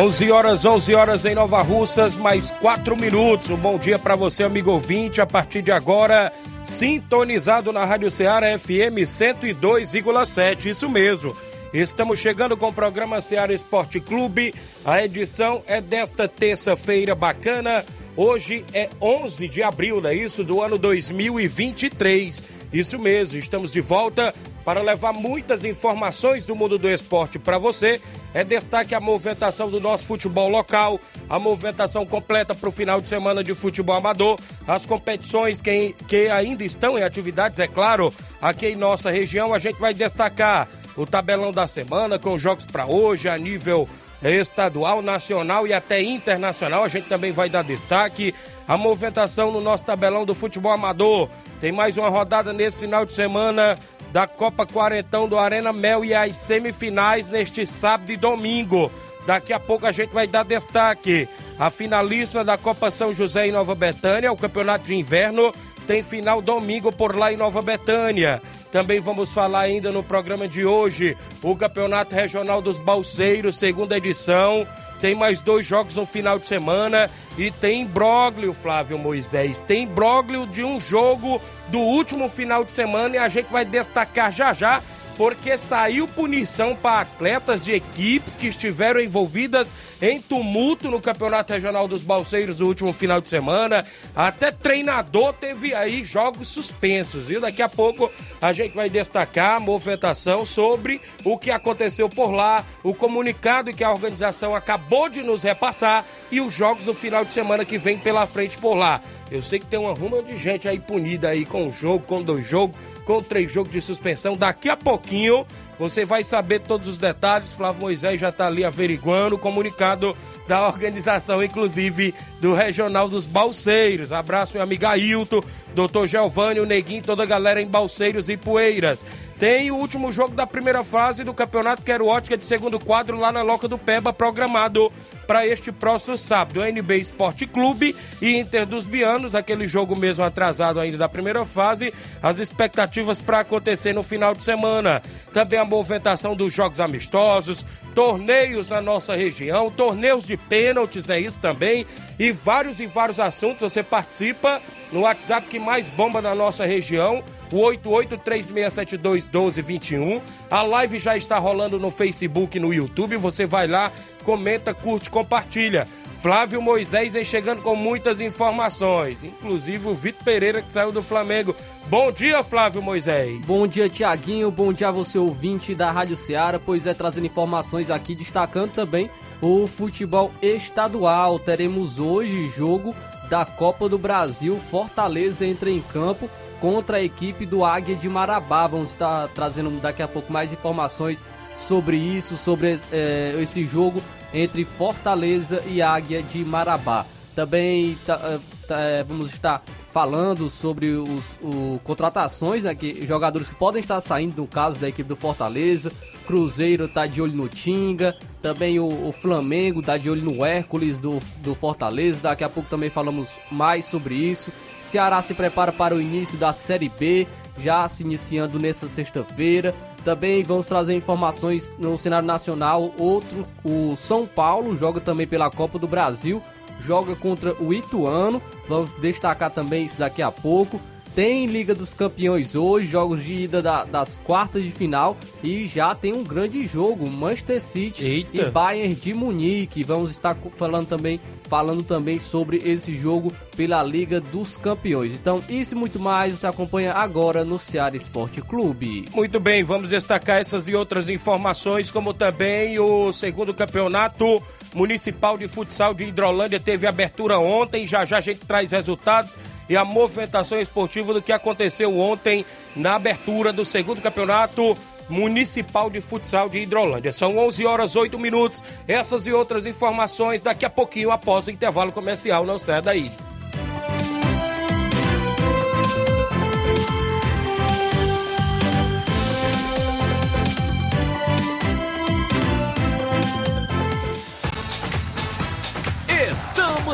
11 horas, 11 horas em Nova Russas, mais 4 minutos. Um bom dia para você, amigo ouvinte. A partir de agora, sintonizado na Rádio Ceará FM 102,7. Isso mesmo. Estamos chegando com o programa Ceará Esporte Clube. A edição é desta terça-feira bacana. Hoje é 11 de abril, não é isso? Do ano 2023. Isso mesmo, estamos de volta para levar muitas informações do mundo do esporte para você é destaque a movimentação do nosso futebol local, a movimentação completa para o final de semana de futebol amador, as competições que, que ainda estão em atividades, é claro, aqui em nossa região. A gente vai destacar o tabelão da semana com jogos para hoje a nível estadual, nacional e até internacional. A gente também vai dar destaque. A movimentação no nosso tabelão do futebol amador. Tem mais uma rodada nesse final de semana da Copa Quarentão do Arena Mel e as semifinais neste sábado e domingo. Daqui a pouco a gente vai dar destaque. A finalista da Copa São José em Nova Betânia, o campeonato de inverno, tem final domingo por lá em Nova Betânia. Também vamos falar ainda no programa de hoje o Campeonato Regional dos Balseiros, segunda edição. Tem mais dois jogos no final de semana e tem imbróglio, Flávio Moisés. Tem imbróglio de um jogo do último final de semana e a gente vai destacar já já porque saiu punição para atletas de equipes que estiveram envolvidas em tumulto no Campeonato Regional dos Balseiros no último final de semana. Até treinador teve aí jogos suspensos, viu? Daqui a pouco a gente vai destacar a movimentação sobre o que aconteceu por lá, o comunicado que a organização acabou de nos repassar e os jogos do final de semana que vem pela frente por lá. Eu sei que tem uma ruma de gente aí punida aí com um jogo, com dois jogos, com três jogos de suspensão. Daqui a pouquinho você vai saber todos os detalhes. Flávio Moisés já está ali averiguando o comunicado da organização, inclusive do Regional dos Balseiros. Abraço, meu amigo Ailton, doutor Giovanni, o Neguinho, toda a galera em Balseiros e Poeiras. Tem o último jogo da primeira fase do Campeonato Quero Ótica de segundo quadro lá na Loca do Peba, programado para este próximo sábado. NB Esporte Clube e Inter dos Bianos, aquele jogo mesmo atrasado ainda da primeira fase. As expectativas para acontecer no final de semana. Também a movimentação dos jogos amistosos, torneios na nossa região, torneios de pênaltis, é isso também, e vários e vários assuntos. Você participa no WhatsApp que mais bomba na nossa região, o 8836721221. A live já está rolando no Facebook e no YouTube. Você vai lá, comenta, curte, compartilha. Flávio Moisés vem chegando com muitas informações, inclusive o Vitor Pereira que saiu do Flamengo. Bom dia, Flávio Moisés. Bom dia, Tiaguinho. Bom dia a você, ouvinte da Rádio Ceará. Pois é, trazendo informações aqui, destacando também o futebol estadual. Teremos hoje jogo da Copa do Brasil. Fortaleza entra em campo contra a equipe do Águia de Marabá. Vamos estar trazendo daqui a pouco mais informações sobre isso, sobre é, esse jogo entre Fortaleza e Águia de Marabá. Também tá, eh, tá, eh, vamos estar falando sobre os o, contratações, né, que, jogadores que podem estar saindo, no caso da equipe do Fortaleza. Cruzeiro está de olho no Tinga, também o, o Flamengo está de olho no Hércules do, do Fortaleza. Daqui a pouco também falamos mais sobre isso. Ceará se prepara para o início da Série B, já se iniciando nessa sexta-feira. Também vamos trazer informações no cenário nacional. Outro, o São Paulo joga também pela Copa do Brasil, joga contra o Ituano. Vamos destacar também isso daqui a pouco. Tem Liga dos Campeões hoje, jogos de ida da, das quartas de final e já tem um grande jogo, Manchester City Eita. e Bayern de Munique. Vamos estar falando também, falando também sobre esse jogo pela Liga dos Campeões. Então, isso e muito mais você acompanha agora no Ceará Esporte Clube. Muito bem, vamos destacar essas e outras informações, como também o segundo campeonato Municipal de Futsal de Hidrolândia teve abertura ontem. Já já a gente traz resultados e a movimentação esportiva do que aconteceu ontem na abertura do segundo campeonato Municipal de Futsal de Hidrolândia. São 11 horas 8 minutos. Essas e outras informações daqui a pouquinho após o intervalo comercial. Não sai daí.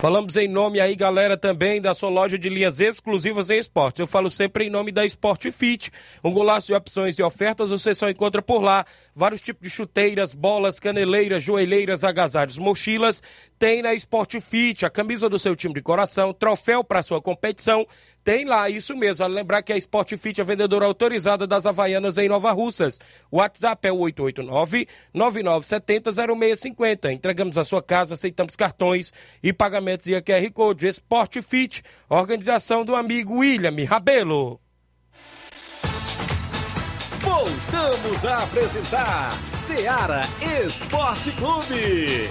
Falamos em nome aí, galera, também da sua loja de linhas exclusivas em esportes. Eu falo sempre em nome da Sport Fit. Um golaço de opções e ofertas você só encontra por lá. Vários tipos de chuteiras, bolas, caneleiras, joelheiras, agasalhos, mochilas. Tem na Sport Fit a camisa do seu time de coração, troféu para sua competição tem lá, isso mesmo. Lembrar que a Sport Fit é vendedora autorizada das Havaianas em Nova Russas. O WhatsApp é o 889-9970-0650. Entregamos a sua casa, aceitamos cartões e pagamentos via QR Code. Sport Fit, organização do amigo William Rabelo. Voltamos a apresentar Seara Esporte Clube.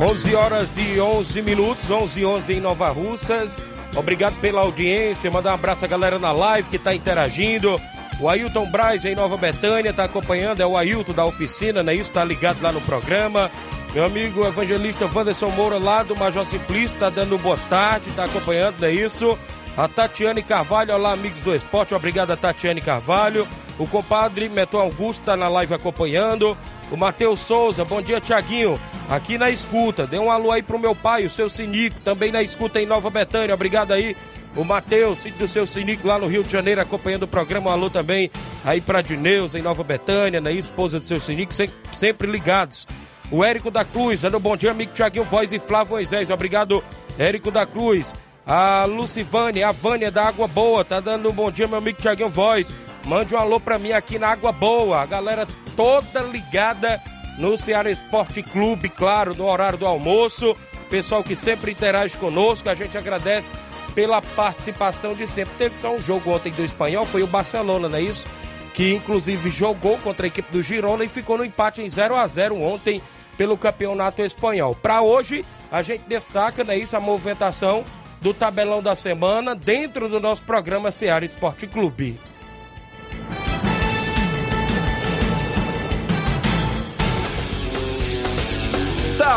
11 horas e 11 minutos, 11 e 11 em Nova Russas. Obrigado pela audiência. Mandar um abraço à galera na live que está interagindo. O Ailton Braz em Nova Betânia está acompanhando. É o Ailton da oficina, né? Isso está ligado lá no programa. Meu amigo evangelista Wanderson Moura lá do Major Simplício está dando boa tarde, está acompanhando, não é isso? A Tatiane Carvalho, olá amigos do esporte, obrigado a Tatiane Carvalho. O compadre Meton Augusto está na live acompanhando. O Matheus Souza, bom dia, Tiaguinho. Aqui na escuta. Dê um alô aí pro meu pai, o seu Sinico, também na escuta em Nova Betânia. Obrigado aí. O Matheus, do seu Sinico, lá no Rio de Janeiro, acompanhando o programa. Um alô também aí pra Dineus, em Nova Betânia, né? Esposa do seu Sinico, sempre, ligados. O Érico da Cruz, dando um bom dia, amigo Tiaguinho Voz e Flávio Moisés. Obrigado, Érico da Cruz. A Lucivânia, a Vânia da Água Boa, tá dando um bom dia, meu amigo Tiaguinho Voz. Mande um alô pra mim aqui na Água Boa. A galera toda ligada no Ceará Esporte Clube, claro, no horário do almoço. Pessoal que sempre interage conosco, a gente agradece pela participação de sempre. Teve só um jogo ontem do espanhol, foi o Barcelona, não é isso? Que inclusive jogou contra a equipe do Girona e ficou no empate em 0 a 0 ontem pelo campeonato espanhol. Para hoje, a gente destaca, não é isso, a movimentação do tabelão da semana dentro do nosso programa Ceará Esporte Clube.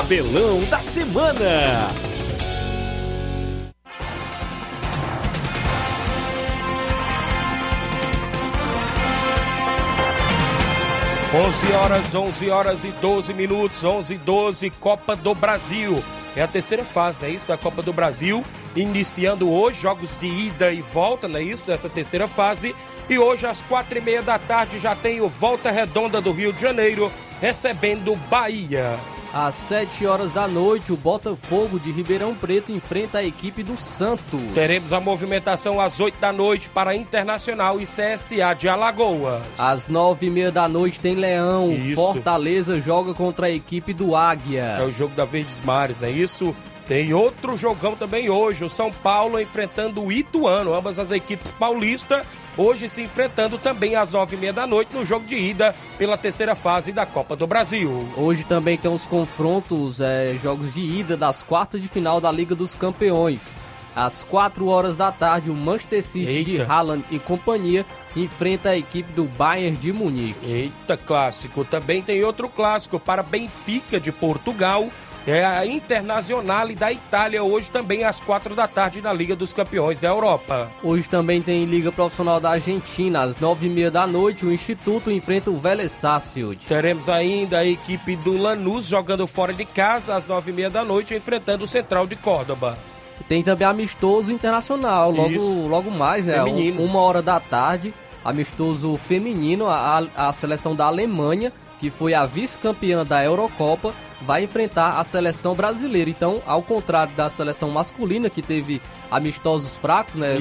Tabelão da Semana. Onze horas, 11 horas e 12 minutos, 11 e 12, Copa do Brasil. É a terceira fase, é isso, da Copa do Brasil. Iniciando hoje, jogos de ida e volta, não é isso, dessa terceira fase. E hoje, às quatro e meia da tarde, já tem o Volta Redonda do Rio de Janeiro, recebendo Bahia. Às 7 horas da noite, o Botafogo de Ribeirão Preto enfrenta a equipe do Santos. Teremos a movimentação às 8 da noite para Internacional e CSA de Alagoas. Às 9 e meia da noite tem Leão. Isso. Fortaleza joga contra a equipe do Águia. É o jogo da Verdes Mares, é isso? Tem outro jogão também hoje, o São Paulo enfrentando o Ituano, ambas as equipes paulistas, hoje se enfrentando também às nove e meia da noite no jogo de ida pela terceira fase da Copa do Brasil. Hoje também tem os confrontos, é, jogos de ida das quartas de final da Liga dos Campeões. Às 4 horas da tarde, o Manchester City de Eita. Haaland e companhia enfrenta a equipe do Bayern de Munique. Eita, clássico. Também tem outro clássico para Benfica de Portugal. É a Internacional da Itália, hoje também às quatro da tarde na Liga dos Campeões da Europa. Hoje também tem Liga Profissional da Argentina. Às 9h30 da noite, o Instituto enfrenta o Vélez Sarsfield. Teremos ainda a equipe do Lanús jogando fora de casa às nove e meia da noite, enfrentando o Central de Córdoba. Tem também amistoso internacional, logo, Isso. logo mais, né? Feminino. Um- uma hora da tarde, amistoso feminino, a, a seleção da Alemanha, que foi a vice-campeã da Eurocopa, vai enfrentar a seleção brasileira. Então, ao contrário da seleção masculina, que teve amistosos fracos, né?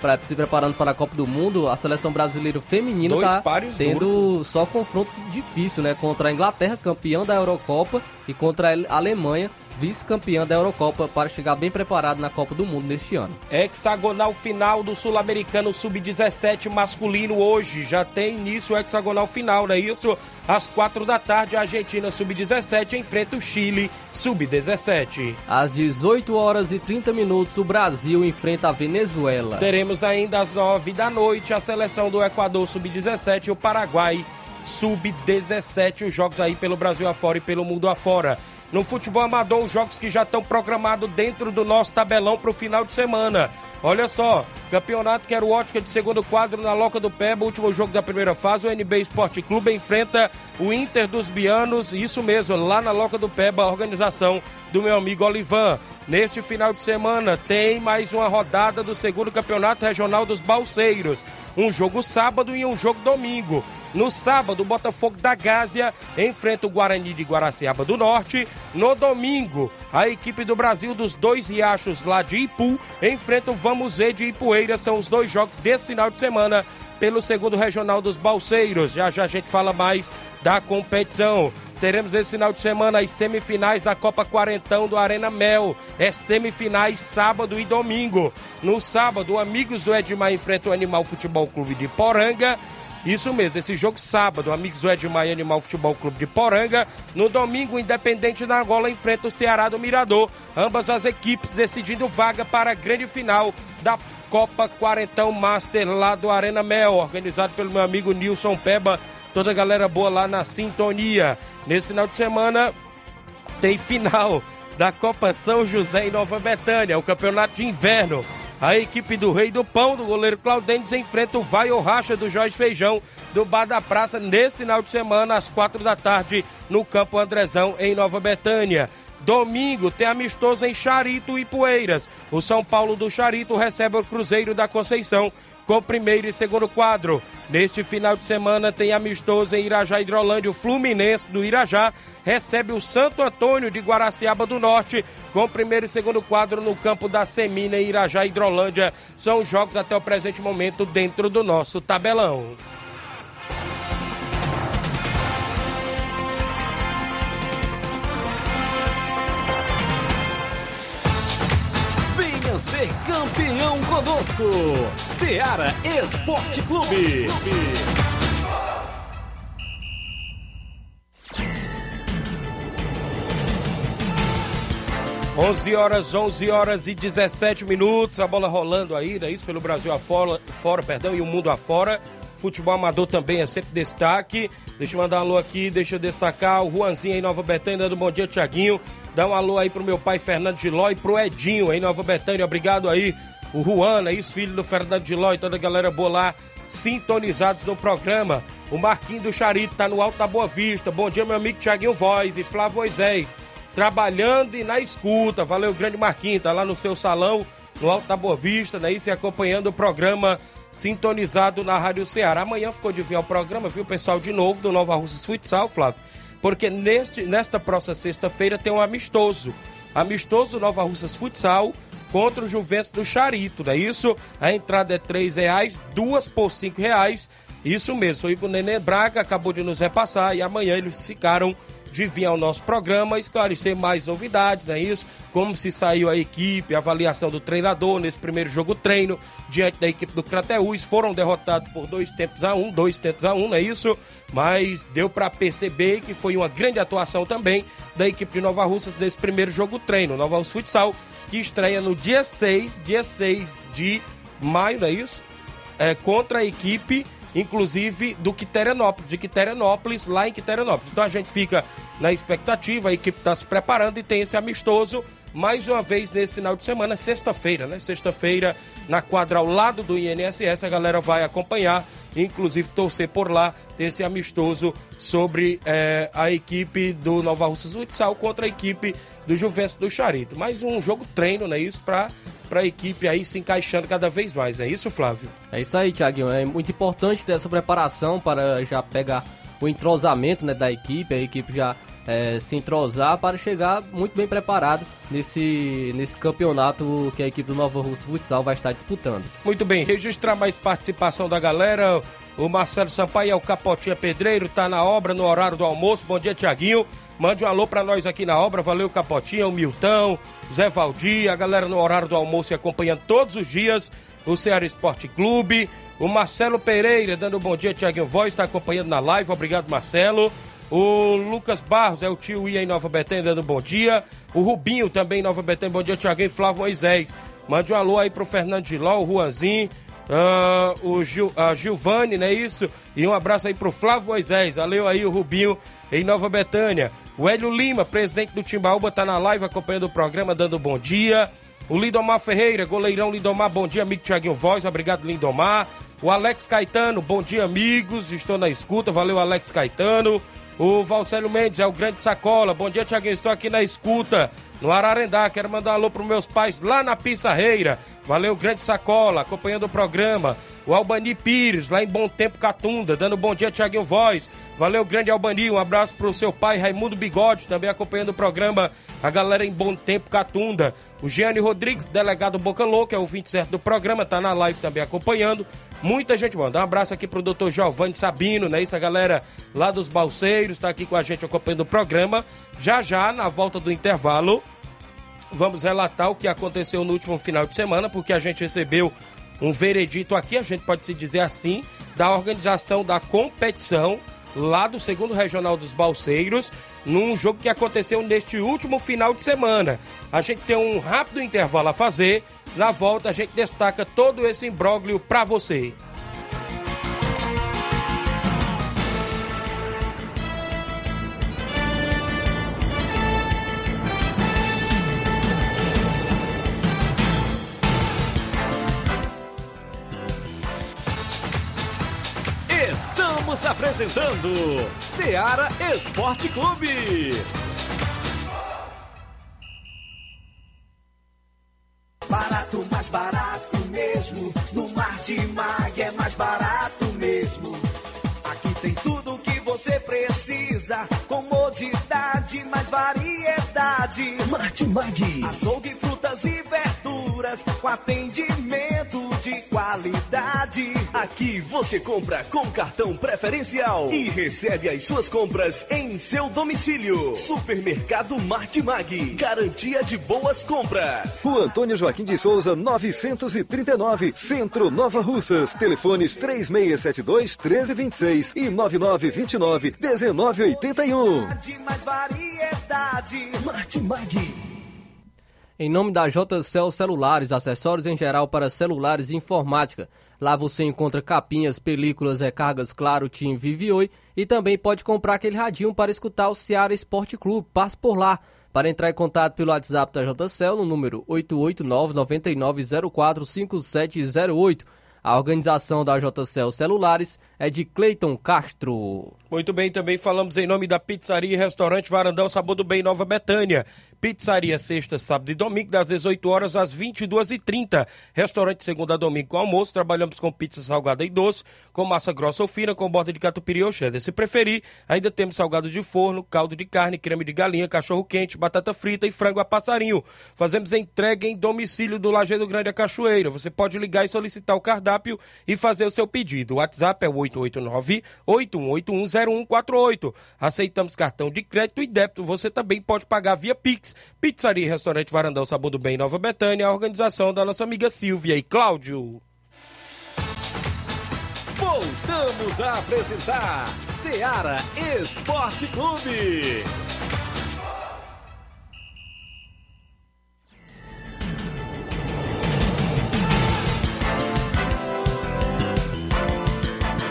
pra- pra- se preparando para a Copa do Mundo, a seleção brasileira feminina Dois tá tendo só confronto difícil, né? Contra a Inglaterra, campeã da Eurocopa, e contra a Alemanha, vice-campeã da Eurocopa, para chegar bem preparado na Copa do Mundo neste ano. Hexagonal final do Sul-Americano Sub-17 masculino hoje. Já tem início o hexagonal final, não é isso? Às quatro da tarde, a Argentina Sub-17 enfrenta o Chile Sub-17. Às 18 horas e 30 minutos, o Brasil enfrenta a Venezuela. Teremos ainda às nove da noite a seleção do Equador Sub-17 e o Paraguai Sub-17. Os jogos aí pelo Brasil afora e pelo mundo afora. No futebol amador, os jogos que já estão programados dentro do nosso tabelão para o final de semana. Olha só, campeonato Quero Ótica de segundo quadro na Loca do Peba, último jogo da primeira fase. O NB Esporte Clube enfrenta o Inter dos Bianos, isso mesmo, lá na Loca do Peba, a organização do meu amigo Olivan. Neste final de semana tem mais uma rodada do segundo campeonato regional dos Balseiros. Um jogo sábado e um jogo domingo. No sábado, o Botafogo da Gásia enfrenta o Guarani de Guaraciaba do Norte. No domingo, a equipe do Brasil dos dois riachos lá de Ipu enfrenta o Vamos Ver de Ipueira. São os dois jogos desse final de semana pelo segundo regional dos Balseiros. Já já a gente fala mais da competição. Teremos esse final de semana as semifinais da Copa Quarentão do Arena Mel. É semifinais sábado e domingo. No sábado, Amigos do Edmar enfrenta o Animal Futebol Clube de Poranga. Isso mesmo, esse jogo sábado, Amigos do Edmar e Animal Futebol Clube de Poranga. No domingo, Independente da Angola enfrenta o Ceará do Mirador. Ambas as equipes decidindo vaga para a grande final da Copa Quarentão Master lá do Arena Mel, organizado pelo meu amigo Nilson Peba. Toda a galera boa lá na sintonia. Nesse final de semana tem final da Copa São José em Nova Betânia, o campeonato de inverno. A equipe do Rei do Pão, do goleiro Claudentes, enfrenta o Vai ou Racha do Jorge Feijão, do Bar da Praça, nesse final de semana, às quatro da tarde, no Campo Andrezão, em Nova Betânia. Domingo tem amistoso em Charito e Poeiras. O São Paulo do Charito recebe o Cruzeiro da Conceição com primeiro e segundo quadro. Neste final de semana tem amistoso em Irajá Hidrolândia. O Fluminense do Irajá recebe o Santo Antônio de Guaraciaba do Norte com primeiro e segundo quadro no campo da Semina em Irajá Hidrolândia. São os jogos até o presente momento dentro do nosso tabelão. Ser campeão conosco. Seara Esporte Clube. 11 horas, 11 horas e 17 minutos, a bola rolando aí, é isso? Pelo Brasil afora, fora, perdão, e o mundo afora. Futebol amador também é sempre destaque. Deixa eu mandar um alô aqui, deixa eu destacar o Juanzinho aí, Nova Betânia, do Bom Dia Tiaguinho. Dá um alô aí pro meu pai Fernando de Ló e pro Edinho aí, Nova Betânia. Obrigado aí, o Juan, aí, os filhos do Fernando de Ló e toda a galera boa lá, sintonizados no programa. O Marquinho do Charito tá no Alto da Boa Vista. Bom dia, meu amigo Tiaguinho Voz e Flávio Moisés trabalhando e na escuta. Valeu, grande Marquinhos, tá lá no seu salão, no Alto da Boa Vista, né? E acompanhando o programa sintonizado na Rádio Ceará. Amanhã ficou de vir ao programa, viu, pessoal, de novo, do Nova Russas Futsal, Flávio. porque neste, nesta próxima sexta-feira tem um amistoso. Amistoso Nova Russas Futsal contra o Juventus do Charito, não é isso? A entrada é R$ reais, duas por R$ reais. Isso mesmo, o Nenê Braga acabou de nos repassar e amanhã eles ficaram de vir ao nosso programa esclarecer mais novidades, não é isso? Como se saiu a equipe, a avaliação do treinador nesse primeiro jogo treino diante da equipe do Crateús. Foram derrotados por dois tempos a um, dois tempos a um, não é isso? Mas deu para perceber que foi uma grande atuação também da equipe de Nova Russas nesse primeiro jogo treino. Nova Russa Futsal, que estreia no dia 6, dia 6 de maio, não é isso? É, contra a equipe inclusive do Quiterianópolis, de Quiterianópolis, lá em Quiterianópolis. Então a gente fica na expectativa, a equipe está se preparando e tem esse amistoso mais uma vez nesse final de semana, sexta-feira, né? Sexta-feira, na quadra ao lado do INSS, a galera vai acompanhar, inclusive torcer por lá, ter esse amistoso sobre é, a equipe do Nova Russas Futsal contra a equipe do Juventus do Charito. Mais um jogo treino, né? Isso para para a equipe aí se encaixando cada vez mais. É isso, Flávio? É isso aí, Thiaguinho. É muito importante dessa preparação para já pegar o entrosamento né, da equipe, a equipe já é, se entrosar para chegar muito bem preparado nesse, nesse campeonato que a equipe do Nova Russa Futsal vai estar disputando. Muito bem, registrar mais participação da galera. O Marcelo Sampaio é o Capotinha Pedreiro, tá na obra no horário do almoço. Bom dia, Tiaguinho. Mande um alô para nós aqui na obra. Valeu, Capotinha, o Milton, Zé Valdir, a galera no horário do almoço e acompanhando todos os dias o Ceará Esporte Clube. O Marcelo Pereira dando um bom dia, Tiaguinho Voz, está acompanhando na live. Obrigado, Marcelo. O Lucas Barros é o tio Ia em Nova Betânia dando bom dia. O Rubinho também em Nova Betânia. Bom dia, Tiaguinho Flávio Moisés. Mande um alô aí pro Fernando Giló, o Juanzinho. Uh, o Gil, a Gilvane, não é isso? E um abraço aí pro Flávio Moisés. Valeu aí o Rubinho em Nova Betânia. O Hélio Lima, presidente do Timbaúba, tá na live acompanhando o programa, dando bom dia. O Lindomar Ferreira, goleirão Lindomar, bom dia, amigo Tiaguinho Voz, obrigado Lindomar. O Alex Caetano, bom dia, amigos, estou na escuta, valeu Alex Caetano. O Valcélio Mendes é o grande sacola, bom dia Tiaguinho, estou aqui na escuta, no Ararendá, quero mandar um alô pros meus pais lá na Pissarreira. Valeu, grande sacola, acompanhando o programa. O Albani Pires, lá em Bom Tempo Catunda, dando bom dia, Tiaguinho Voz. Valeu, grande Albani, um abraço pro seu pai, Raimundo Bigode, também acompanhando o programa. A galera em Bom Tempo Catunda. O Gianni Rodrigues, delegado Boca Louca, é o 20 certo do programa, tá na live também acompanhando. Muita gente manda. Um abraço aqui pro doutor Giovanni Sabino, né? Isso, a galera lá dos Balseiros, tá aqui com a gente acompanhando o programa. Já já, na volta do intervalo, vamos relatar o que aconteceu no último final de semana, porque a gente recebeu um veredito aqui, a gente pode se dizer assim, da organização da competição lá do segundo regional dos Balseiros, num jogo que aconteceu neste último final de semana. A gente tem um rápido intervalo a fazer. Na volta a gente destaca todo esse imbróglio para você. Estamos apresentando Seara Esporte Clube. Barato, mais barato mesmo. No Martimag é mais barato mesmo. Aqui tem tudo o que você precisa. Comodidade, mais variedade. Martimag. Açougue, frutas e verduras com atendimento de qualidade. Aqui você compra com cartão preferencial e recebe as suas compras em seu domicílio. Supermercado Martimag. Garantia de boas compras. Rua Antônio Joaquim de Souza, 939, Centro Nova Russas. Telefones 3672 1326 e 9929 1981. De mais variedade. Martimag. Em nome da JCL Celulares, acessórios em geral para celulares e informática. Lá você encontra capinhas, películas, recargas, claro, Tim Vive Oi e também pode comprar aquele radinho para escutar o Seara Esporte Clube. Passe por lá. Para entrar em contato pelo WhatsApp da JCL no número 889-9904-5708. A organização da JCL Celulares é de Cleiton Castro. Muito bem, também falamos em nome da Pizzaria e Restaurante Varandão Sabor do Bem Nova Betânia. Pizzaria sexta, sábado e domingo, das 18 horas às 22h30. Restaurante segunda a domingo com almoço. Trabalhamos com pizza salgada e doce, com massa grossa ou fina, com borda de catupiry ou cheddar. Se preferir, ainda temos salgados de forno, caldo de carne, creme de galinha, cachorro quente, batata frita e frango a passarinho. Fazemos entrega em domicílio do Lajeado Grande a Cachoeira. Você pode ligar e solicitar o cardápio e fazer o seu pedido. O WhatsApp é 889 8181 0148. Aceitamos cartão de crédito e débito. Você também pode pagar via Pix. Pizzaria e Restaurante Varandão Sabor do Bem Nova Betânia, a organização da nossa amiga Silvia e Cláudio. Voltamos a apresentar Seara Esporte Clube.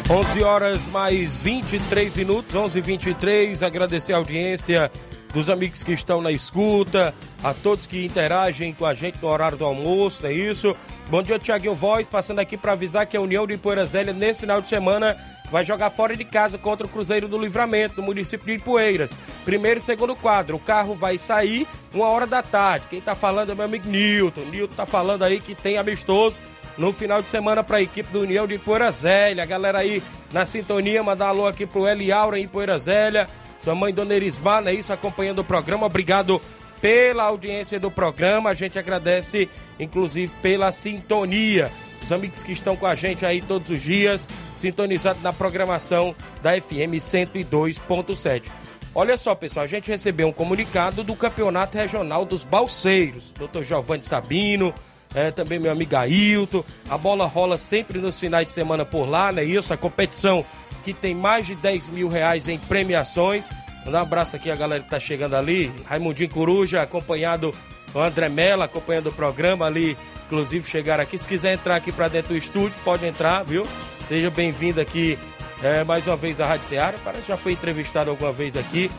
11 horas mais 23 minutos, 11 h 23 Agradecer a audiência dos amigos que estão na escuta, a todos que interagem com a gente no horário do almoço, é isso. Bom dia, Tiaguinho Voz, passando aqui para avisar que a União de Ipoeira Zélia, nesse final de semana, vai jogar fora de casa contra o Cruzeiro do Livramento, no município de Ipueiras. Primeiro e segundo quadro. O carro vai sair uma hora da tarde. Quem tá falando é meu amigo Nilton. Nilton tá falando aí que tem amistoso no final de semana para a equipe do União de Poeira Zélia. A galera aí na sintonia, mandar alô aqui pro Eli Aura em Poeira Zélia. Sua mãe, Dona Erismar, é isso, acompanhando o programa. Obrigado pela audiência do programa. A gente agradece, inclusive, pela sintonia. Os amigos que estão com a gente aí todos os dias, sintonizados na programação da FM 102.7. Olha só, pessoal, a gente recebeu um comunicado do Campeonato Regional dos Balseiros. Dr. Giovanni Sabino, é, também meu amigo Ailton. A bola rola sempre nos finais de semana por lá, né? Isso, a competição que tem mais de 10 mil reais em premiações. Mandar um abraço aqui a galera que tá chegando ali. Raimundinho Coruja, acompanhado o André Mello, acompanhando o programa ali. Inclusive chegaram aqui. Se quiser entrar aqui para dentro do estúdio, pode entrar, viu? Seja bem-vindo aqui é, mais uma vez à Rádio Seara. Parece que já foi entrevistado alguma vez aqui.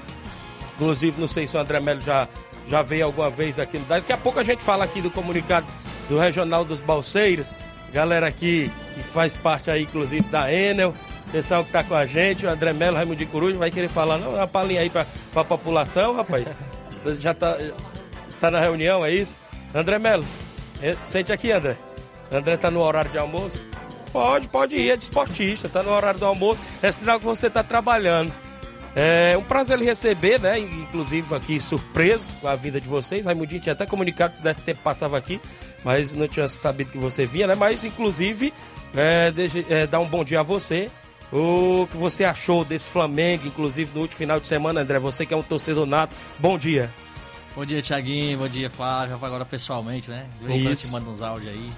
Inclusive, não sei se o André Melo já, já veio alguma vez aqui Daqui a pouco a gente fala aqui do comunicado do Regional dos Balseiros. Galera aqui que faz parte aí, inclusive, da Enel. Pessoal que tá com a gente, o André Melo, Raimundo de Coruja, vai querer falar, não, uma palhinha aí pra, pra população, rapaz. Já tá, tá na reunião, é isso? André Melo, é, sente aqui, André. André tá no horário de almoço? Pode, pode ir, é desportista, tá no horário do almoço. É sinal que você tá trabalhando. É um prazer ele receber, né? Inclusive aqui surpreso com a vida de vocês. Raimundinho tinha até comunicado se desse tempo passava aqui mas não tinha sabido que você vinha, né? Mas, inclusive, é, é, dar um bom dia a você. O que você achou desse Flamengo, inclusive no último final de semana, André? Você que é um torcedor nato, bom dia. Bom dia, Tiaguinho. Bom dia, Flávio. Agora pessoalmente, né? Em quando te manda uns áudios aí.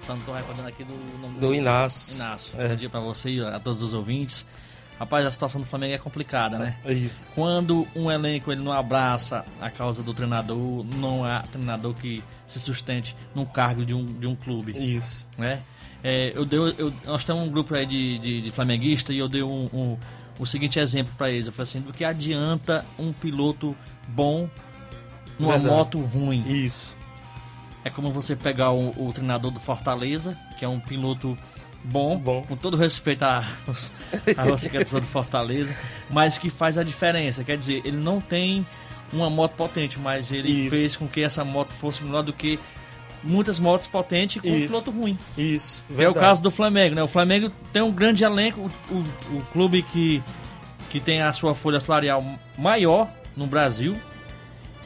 Só não tô recordando aqui do nome do, do Inácio. Inácio. É. Bom dia pra você e a todos os ouvintes. Rapaz, a situação do Flamengo é complicada, né? É isso. Quando um elenco ele não abraça a causa do treinador, não há treinador que se sustente no cargo de um, de um clube. Isso. Né? É, eu dei, eu, nós temos um grupo aí de, de, de flamenguistas e eu dei um, um, o seguinte exemplo para eles. Eu falei assim, do que adianta um piloto bom numa Verdade. moto ruim? Isso. É como você pegar o, o treinador do Fortaleza, que é um piloto bom, bom. com todo respeito a, a você que é do Fortaleza, mas que faz a diferença. Quer dizer, ele não tem uma moto potente, mas ele Isso. fez com que essa moto fosse melhor do que muitas motos potentes com Isso. um piloto ruim. Isso, verdade. É o caso do Flamengo, né? O Flamengo tem um grande elenco, o, o, o clube que, que tem a sua folha salarial maior no Brasil.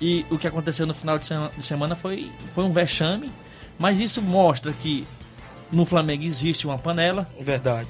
E o que aconteceu no final de semana foi, foi um vexame, mas isso mostra que no Flamengo existe uma panela. Verdade.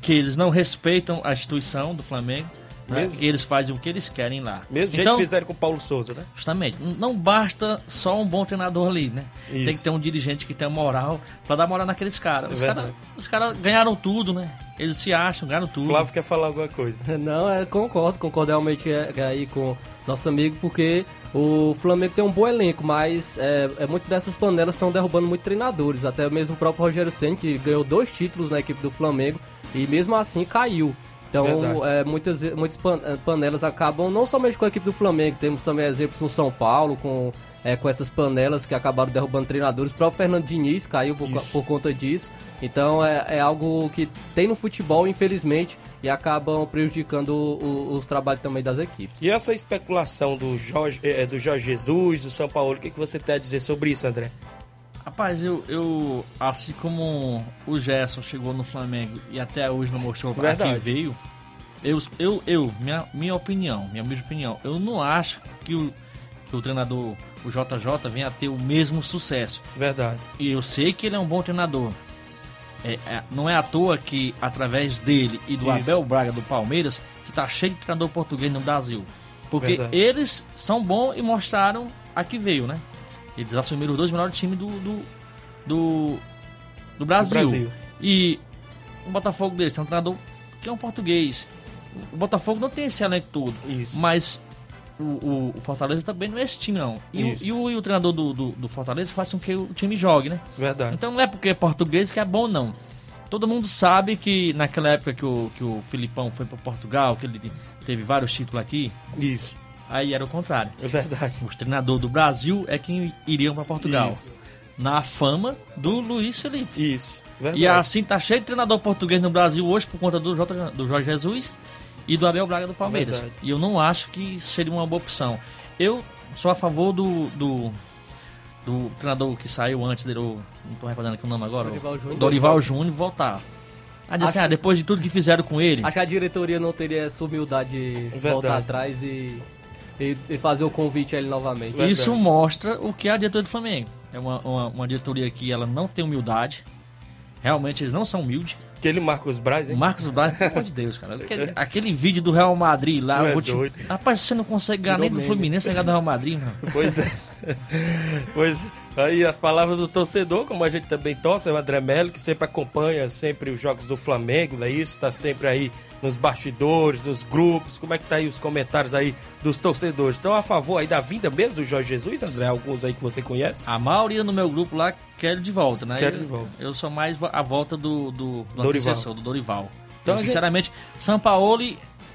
Que eles não respeitam a instituição do Flamengo. Né? Eles fazem o que eles querem lá. Mesmo então, jeito que fizeram com o Paulo Souza, né? Justamente. Não basta só um bom treinador ali, né? Isso. Tem que ter um dirigente que tenha moral para dar moral naqueles caras. Os caras cara ganharam tudo, né? Eles se acham, ganharam tudo. Flávio quer falar alguma coisa. Não, é, concordo, concordo realmente é, é aí com nosso amigo, porque o Flamengo tem um bom elenco, mas é, é muito dessas panelas estão derrubando muitos treinadores. Até mesmo o próprio Rogério Senna, que ganhou dois títulos na equipe do Flamengo e mesmo assim caiu. Então, é, muitas, muitas é, panelas acabam não somente com a equipe do Flamengo, temos também exemplos no São Paulo, com, é, com essas panelas que acabaram derrubando treinadores. O próprio Fernando Diniz caiu por, por conta disso. Então, é, é algo que tem no futebol, infelizmente, e acabam prejudicando o, o, os trabalhos também das equipes. E essa especulação do Jorge, é, do Jorge Jesus, do São Paulo, o que, que você tem a dizer sobre isso, André? Rapaz, eu, eu assim como o Gerson chegou no Flamengo e até hoje não mostrou Verdade. que veio, eu, eu, eu minha, minha opinião, minha mesma opinião, eu não acho que o, que o treinador, o JJ, venha a ter o mesmo sucesso. Verdade. E eu sei que ele é um bom treinador. É, é, não é à toa que, através dele e do Isso. Abel Braga do Palmeiras, que tá cheio de treinador português no Brasil. Porque Verdade. eles são bons e mostraram a que veio, né? Eles assumiram os dois melhores times do, do, do, do Brasil. Brasil. E o Botafogo deles tem um treinador que é um português. O Botafogo não tem esse elenco todo. Isso. Mas o, o- o Fortaleza também não é esse time, não. E, o, e o, e o treinador do, do, do Fortaleza faz com que o time jogue, né? Verdade. Então não é porque é português que é bom, não. Todo mundo sabe que naquela época que o, que o Filipão foi para Portugal, que ele teve vários títulos aqui, Isso. aí era o contrário. É verdade. Os treinadores do Brasil é quem iriam para Portugal. Isso. Na fama do Luiz Felipe. Isso. Verdade. E assim tá cheio de treinador português no Brasil hoje por conta do, J, do Jorge Jesus e do Abel Braga do Palmeiras. Verdade. E eu não acho que seria uma boa opção. Eu sou a favor do, do, do treinador que saiu antes dele, eu não tô recordando aqui o nome agora. Dorival o Júnior. Dorival Júnior voltar. Ah, diz assim, Acho- ah, depois de tudo que fizeram com ele. Acho que a diretoria não teria essa humildade de Verdade. voltar atrás e, e, e fazer o convite a ele novamente. Verdade. Isso mostra o que é a diretoria do Flamengo. É uma, uma, uma diretoria que ela não tem humildade. Realmente eles não são humildes. Aquele Marcos Braz, hein? Marcos Braz, pelo amor de Deus, cara. Aquele, aquele vídeo do Real Madrid lá, Tu é te... doido. Rapaz, você não consegue ganhar nem Virou do meme. Fluminense, você ganhar do Real Madrid, mano. Pois é. pois aí as palavras do torcedor, como a gente também torce, é o André Melo, que sempre acompanha sempre os jogos do Flamengo, não é isso? Tá sempre aí nos bastidores, nos grupos. Como é que tá aí os comentários aí dos torcedores? Estão a favor aí da vinda mesmo do Jorge Jesus, André? Alguns aí que você conhece? A maioria no meu grupo lá quer de volta, né? Quer eu, de volta. Eu sou mais a volta do, do, do Dorival. do Dorival. Então Eu, gente- sinceramente, São Paulo,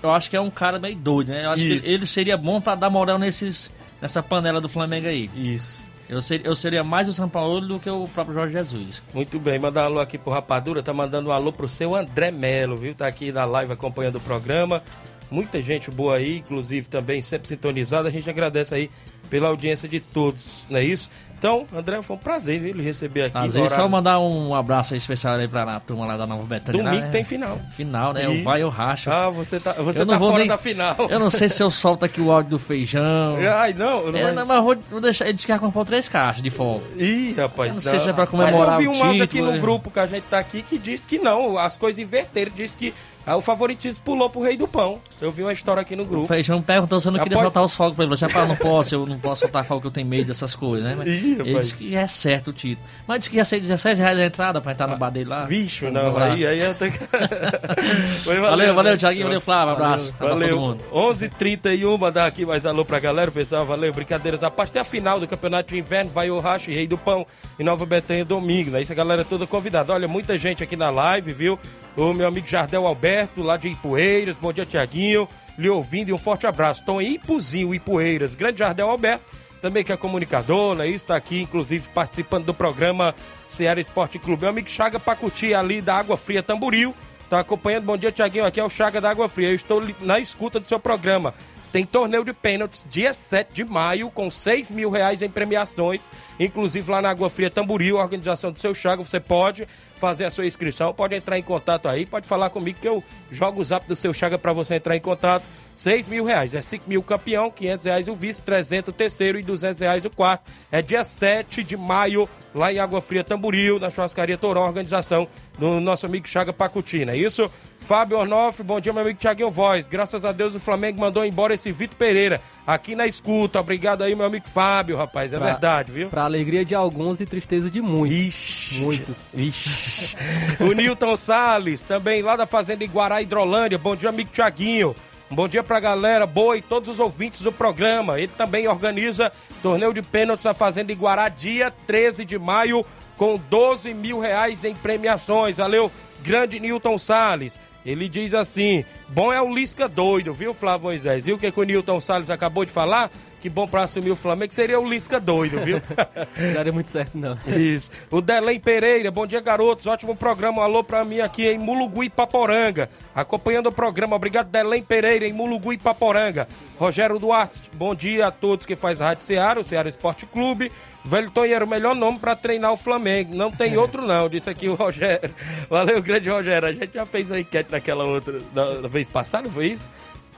eu acho que é um cara meio doido, né? Eu acho Isso. que ele seria bom pra dar moral nesses, nessa panela do Flamengo aí. Isso. Eu, ser, eu seria mais o São Paulo do que o próprio Jorge Jesus. Muito bem, mandar um alô aqui pro Rapadura, tá mandando um alô pro seu André Melo, viu? Tá aqui na live acompanhando o programa. Muita gente boa aí, inclusive também sempre sintonizada. A gente agradece aí pela audiência de todos, não é isso? Então, André, foi um prazer, viu? Ele receber aqui. Vezes, só mandar um abraço aí especial aí pra a turma lá da Nova Betânia. Domingo né? tem final. Final, né? E- O vai ou racha. Ah, você tá, você não tá fora nem- da final. Eu não sei se eu solto aqui o áudio do feijão. Ai, não, não É, vai... não, mas vou, vou deixar. Ele disse que ia comprar três caixas de fogo. Ih, rapaz, Eu não sei se é pra comemorar Mas eu vi um áudio aqui no grupo que a gente tá aqui que diz que não, as coisas inverteram, diz que ah, o favoritismo pulou pro rei do pão. Eu vi uma história aqui no O grupo. feijão perguntou se eu não queria pode- soltar os fogos pra ele. Você não posso, eu não posso soltar fogo que eu tenho medo dessas coisas, né? Mas Ih, ele disse que é certo o título. Mas disse que ia ser 16 reais a entrada pra entrar no bar dele lá. Vixe, não, lá. aí, aí eu tenho que... Valeu, valeu, Thiaguinho, valeu, Flávio, abraço. Valeu. mundo. 11h31, mandar aqui mais alô pra galera, pessoal. Valeu, brincadeiras. A parte tem a final do Campeonato de Inverno, vai o Racha e Rei do Pão em Nova Betânia domingo, né? Isso a galera toda convidada. Olha, muita gente aqui na live, viu? O meu amigo Jardel Alberto, lá de Ipueiras. Bom dia, Tiaguinho. Lhe ouvindo e um forte abraço. Estão em Ipuzinho, Ipueiras. Grande Jardel Alberto também que é comunicador, né? Está aqui, inclusive, participando do programa Ceará Esporte Clube. Meu amigo Chaga Pacuti, ali da Água Fria Tamboril, tá acompanhando. Bom dia, Tiaguinho. Aqui é o Chaga da Água Fria. Eu estou na escuta do seu programa. Tem torneio de pênaltis dia 7 de maio, com 6 mil reais em premiações. Inclusive lá na Água Fria Tamboril, a organização do seu Chaga. Você pode fazer a sua inscrição, pode entrar em contato aí, pode falar comigo que eu jogo o zap do seu Chaga para você entrar em contato. 6 mil reais. É 5 mil campeão, 500 reais o vice, 300 o terceiro e 200 reais o quarto. É dia 7 de maio, lá em Água Fria Tamboril, na Churrascaria Toró, organização do nosso amigo Chaga Pacutina. É isso? Fábio Ornoff, bom dia, meu amigo Thiaguinho Voz. Graças a Deus o Flamengo mandou embora esse Vitor Pereira, aqui na escuta. Obrigado aí, meu amigo Fábio, rapaz. É Pra- verdade, viu? Pra alegria de alguns e tristeza de muitos. Ixi. Muitos. Ixi. o Newton Salles, também lá da Fazenda Iguará, Hidrolândia. Bom dia, amigo Tiaguinho. Um bom dia pra galera, boa e todos os ouvintes do programa. Ele também organiza torneio de pênaltis na Fazenda Iguará, dia 13 de maio, com 12 mil reais em premiações. Valeu, grande Newton Salles. Ele diz assim: bom é o Lisca doido, viu, Flávio Moisés? Viu o que, que o Newton Salles acabou de falar? Que bom para assumir o Flamengo seria o Lisca doido, viu? não daria muito certo, não. Isso. O Delém Pereira, bom dia, garotos. Ótimo programa. Um alô para mim aqui em Mulugui, Paporanga. Acompanhando o programa. Obrigado, Delém Pereira, em Mulugui, Paporanga. Rogério Duarte, bom dia a todos que faz a Rádio Ceará, o Ceará Esporte Clube. Velton era o melhor nome para treinar o Flamengo. Não tem outro, não, disse aqui o Rogério. Valeu, grande Rogério. A gente já fez a enquete naquela outra, da vez passada, foi isso?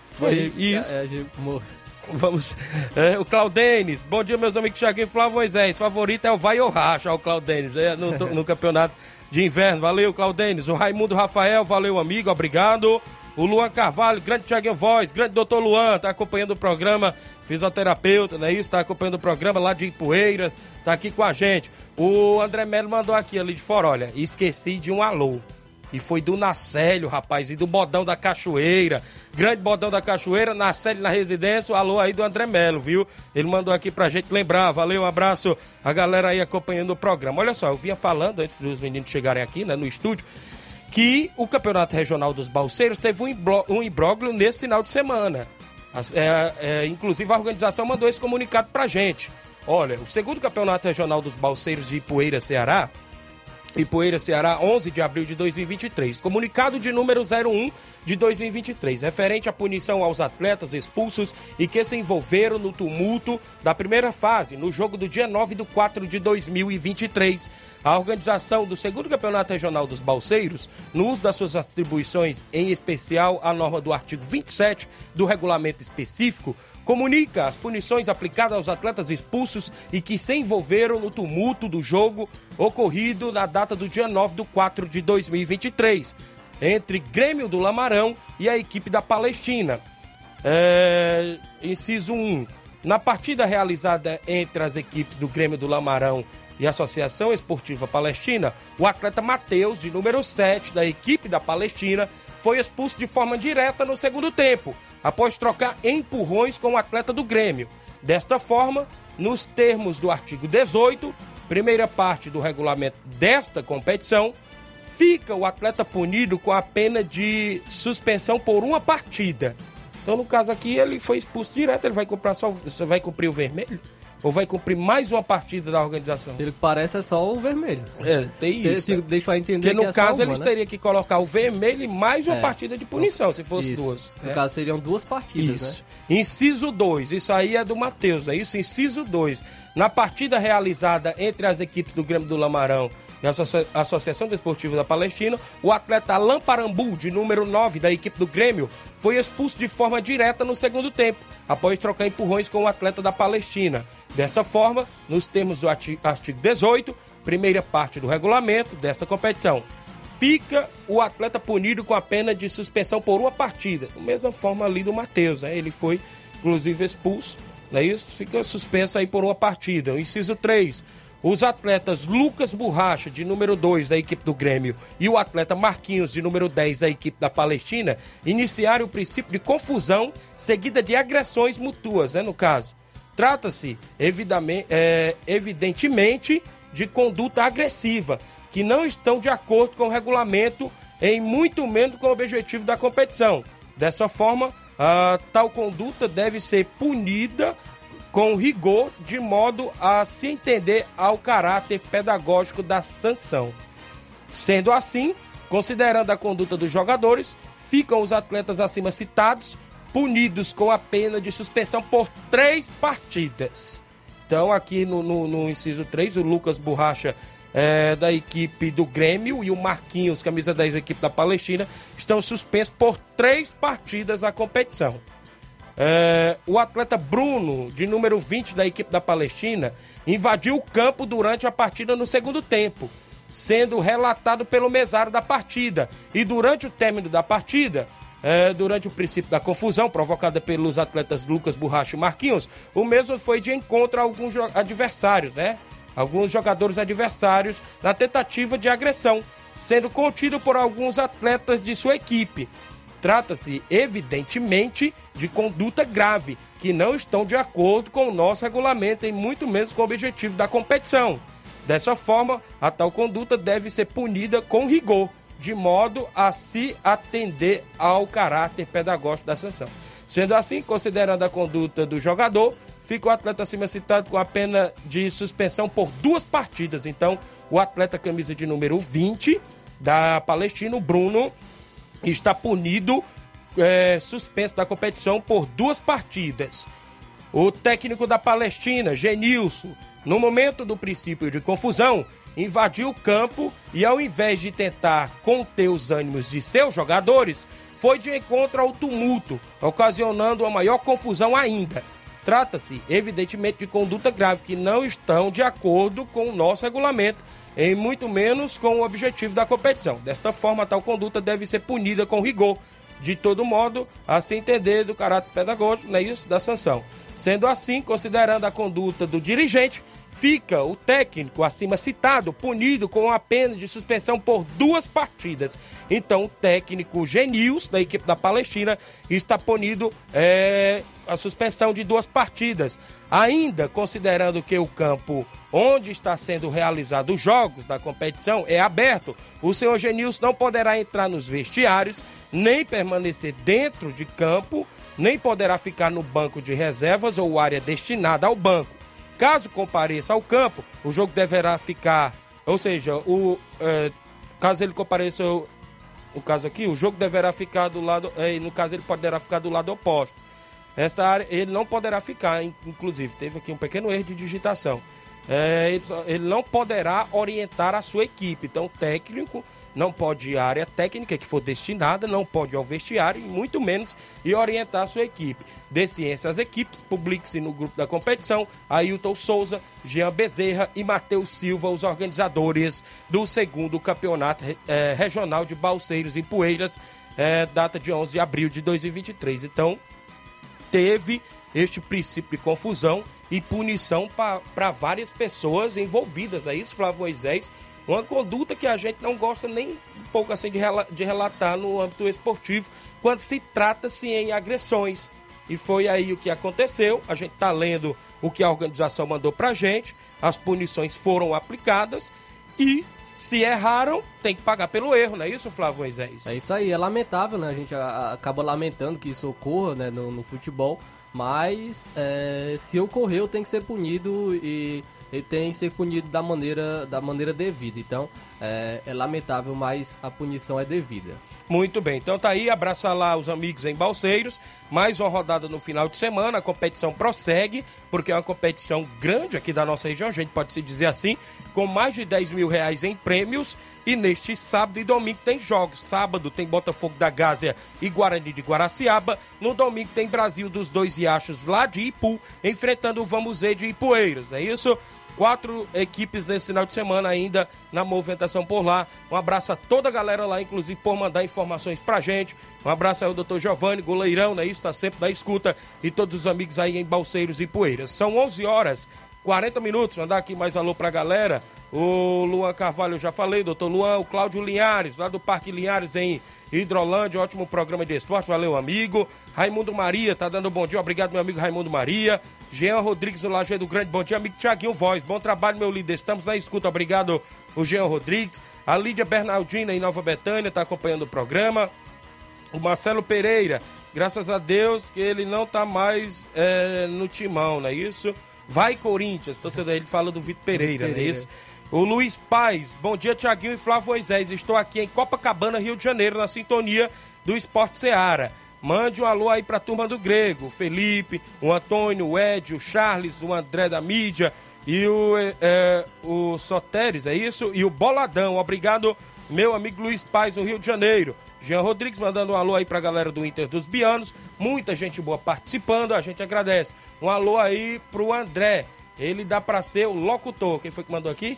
Foi, isso. É, a gente Vamos. É, o Claudenes. Bom dia, meus amigos Thiaguinho Flávio Moisés. Favorito é o Vai ou Racha, o Claudenes. É, no, no campeonato de inverno. Valeu, Claudenes. O Raimundo Rafael, valeu, amigo. Obrigado. O Luan Carvalho, grande Thiaguinho Voz, grande doutor Luan, tá acompanhando o programa, fisioterapeuta, não é isso? Tá acompanhando o programa lá de Ipueiras, tá aqui com a gente. O André Melo mandou aqui ali de fora, olha, esqueci de um alô. E foi do Nacélio, rapaz, e do Bodão da Cachoeira. Grande Bodão da Cachoeira, Nacélio na residência. O alô aí do André Melo, viu? Ele mandou aqui pra gente lembrar. Valeu, um abraço a galera aí acompanhando o programa. Olha só, eu vinha falando antes dos meninos chegarem aqui, né, no estúdio, que o Campeonato Regional dos Balseiros teve um imbróglio nesse final de semana. É, é, inclusive a organização mandou esse comunicado pra gente. Olha, o segundo Campeonato Regional dos Balseiros de Ipueira, Ceará, Ipueira, Ceará, 11 de abril de 2023. Comunicado de número 01 de 2023, referente à punição aos atletas expulsos e que se envolveram no tumulto da primeira fase, no jogo do dia 9 de 4 de 2023. A organização do segundo campeonato regional dos Balseiros, no uso das suas atribuições, em especial a norma do artigo 27 do regulamento específico, comunica as punições aplicadas aos atletas expulsos e que se envolveram no tumulto do jogo ocorrido na data do dia 9 de 4 de 2023, entre Grêmio do Lamarão e a equipe da Palestina. É, inciso 1. Na partida realizada entre as equipes do Grêmio do Lamarão e a Associação Esportiva Palestina, o atleta Matheus, de número 7 da equipe da Palestina, foi expulso de forma direta no segundo tempo, após trocar empurrões com o atleta do Grêmio. Desta forma, nos termos do artigo 18, primeira parte do regulamento desta competição, fica o atleta punido com a pena de suspensão por uma partida. Então, no caso aqui, ele foi expulso direto, ele vai comprar só, vai cumprir o vermelho? Ou vai cumprir mais uma partida da organização? Ele parece é só o vermelho. É, tem isso. Ele, deixa eu entender Porque no é caso uma, eles né? teriam que colocar o vermelho e mais uma é. partida de punição, se fosse isso. duas. No né? caso seriam duas partidas, isso. né? Inciso 2, isso aí é do Matheus, é isso? Inciso 2. Na partida realizada entre as equipes do Grêmio do Lamarão e a Associação Desportiva da Palestina, o atleta Alain Parambu, de número 9 da equipe do Grêmio, foi expulso de forma direta no segundo tempo, após trocar empurrões com o atleta da Palestina. Dessa forma, nos termos do artigo 18, primeira parte do regulamento desta competição, fica o atleta punido com a pena de suspensão por uma partida. Da mesma forma ali do Matheus, né? ele foi inclusive expulso, não é isso? Fica suspenso aí por uma partida. O inciso 3, os atletas Lucas Borracha, de número 2 da equipe do Grêmio, e o atleta Marquinhos, de número 10 da equipe da Palestina, iniciaram o princípio de confusão seguida de agressões mútuas, né, no caso. Trata-se, é, evidentemente, de conduta agressiva, que não estão de acordo com o regulamento, em muito menos com o objetivo da competição. Dessa forma, a tal conduta deve ser punida com rigor, de modo a se entender ao caráter pedagógico da sanção. Sendo assim, considerando a conduta dos jogadores, ficam os atletas acima citados punidos com a pena de suspensão por três partidas. Então, aqui no, no, no inciso 3, o Lucas Borracha é, da equipe do Grêmio e o Marquinhos, camisa 10 da equipe da Palestina, estão suspensos por três partidas na competição. É, o atleta Bruno, de número 20 da equipe da Palestina, invadiu o campo durante a partida no segundo tempo, sendo relatado pelo mesário da partida. E durante o término da partida, é, durante o princípio da confusão provocada pelos atletas Lucas Borracha e Marquinhos, o mesmo foi de encontro a alguns adversários, né? Alguns jogadores adversários na tentativa de agressão, sendo contido por alguns atletas de sua equipe. Trata-se, evidentemente, de conduta grave, que não estão de acordo com o nosso regulamento e muito menos com o objetivo da competição. Dessa forma, a tal conduta deve ser punida com rigor, de modo a se atender ao caráter pedagógico da sanção. Sendo assim, considerando a conduta do jogador, fica o atleta acima citado com a pena de suspensão por duas partidas. Então, o atleta camisa de número 20 da Palestina, o Bruno, está punido, é, suspenso da competição por duas partidas. O técnico da Palestina, Genilson, no momento do princípio de confusão, invadiu o campo e, ao invés de tentar conter os ânimos de seus jogadores, foi de encontro ao tumulto, ocasionando uma maior confusão ainda. Trata-se, evidentemente, de conduta grave que não estão de acordo com o nosso regulamento, em muito menos com o objetivo da competição. Desta forma, tal conduta deve ser punida com rigor, de todo modo, a se entender do caráter pedagógico, não é isso, da sanção. Sendo assim, considerando a conduta do dirigente, fica o técnico acima citado punido com a pena de suspensão por duas partidas. Então, o técnico Genils, da equipe da Palestina, está punido é, a suspensão de duas partidas. Ainda considerando que o campo onde está sendo realizado os jogos da competição é aberto, o senhor Genils não poderá entrar nos vestiários, nem permanecer dentro de campo nem poderá ficar no banco de reservas ou área destinada ao banco. Caso compareça ao campo, o jogo deverá ficar, ou seja, o, é, caso ele compareça, no caso aqui, o jogo deverá ficar do lado, é, no caso ele poderá ficar do lado oposto. Esta área ele não poderá ficar, inclusive, teve aqui um pequeno erro de digitação. É, ele, ele, não poderá orientar a sua equipe. Então, o técnico não pode ir à área técnica que for destinada, não pode ir ao vestiário e muito menos e orientar a sua equipe. Dê ciência às equipes, publique-se no grupo da competição, Ailton Souza, Jean Bezerra e Matheus Silva, os organizadores do segundo campeonato é, regional de Balseiros e Poeiras, é, data de 11 de abril de 2023. Então, teve este princípio de confusão e punição para várias pessoas envolvidas. É isso, Flávio Moisés. Uma conduta que a gente não gosta nem um pouco assim de, de relatar no âmbito esportivo, quando se trata-se em agressões. E foi aí o que aconteceu. A gente está lendo o que a organização mandou para a gente. As punições foram aplicadas e se erraram, tem que pagar pelo erro, não é isso, Flávio Moisés? É isso aí, é lamentável, né? A gente acaba lamentando que isso ocorra né, no, no futebol. Mas é, se ocorreu, tem que ser punido e ele tem que ser punido da maneira, da maneira devida. Então, é, é, lamentável, mas a punição é devida. Muito bem, então tá aí, abraça lá os amigos em Balseiros, mais uma rodada no final de semana, a competição prossegue, porque é uma competição grande aqui da nossa região, a gente pode se dizer assim, com mais de 10 mil reais em prêmios, e neste sábado e domingo tem jogos, sábado tem Botafogo da Gásia e Guarani de Guaraciaba, no domingo tem Brasil dos Dois Riachos lá de Ipu, enfrentando o Vamos de Ipueiras, é isso? Quatro equipes esse final de semana ainda na movimentação por lá. Um abraço a toda a galera lá, inclusive por mandar informações pra gente. Um abraço ao doutor Giovanni, goleirão, né? Está sempre na escuta. E todos os amigos aí em Balseiros e Poeiras. São 11 horas 40 minutos, mandar aqui mais alô pra galera. O Luan Carvalho, já falei, doutor Luan, o Cláudio Linhares, lá do Parque Linhares em Hidrolândia, ótimo programa de esporte, valeu amigo. Raimundo Maria, tá dando bom dia, obrigado meu amigo Raimundo Maria. Jean Rodrigues, no Lajeado Grande, bom dia, amigo Tiaguinho Voz, bom trabalho meu líder, estamos na escuta, obrigado o Jean Rodrigues. A Lídia Bernardina em Nova Betânia, tá acompanhando o programa. O Marcelo Pereira, graças a Deus que ele não tá mais é, no timão, não é isso? Vai Corinthians, torcedor, ele fala do Vitor Pereira, Pereira, não é isso? O Luiz Paz, bom dia Tiaguinho e Flávio Moisés, estou aqui em Copacabana, Rio de Janeiro, na sintonia do Esporte Seara. Mande um alô aí pra turma do Grego, o Felipe, o Antônio, o Ed, o Charles, o André da mídia e o, é, é, o Soteres, é isso? E o Boladão, obrigado meu amigo Luiz Paz, no Rio de Janeiro. Jean Rodrigues mandando um alô aí pra galera do Inter dos Bianos. Muita gente boa participando, a gente agradece. Um alô aí pro André. Ele dá pra ser o locutor. Quem foi que mandou aqui?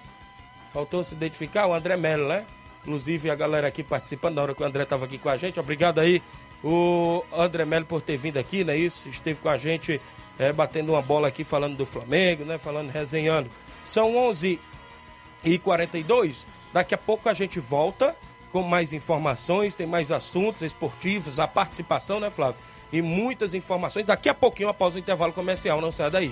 Faltou se identificar? O André Melo, né? Inclusive a galera aqui participando na hora que o André tava aqui com a gente. Obrigado aí, o André Melo, por ter vindo aqui, né? Isso, esteve com a gente é, batendo uma bola aqui, falando do Flamengo, né? Falando, resenhando. São 11 e 42 Daqui a pouco a gente volta com mais informações, tem mais assuntos esportivos, a participação, né, Flávio? E muitas informações. Daqui a pouquinho, após o intervalo comercial, não sai daí.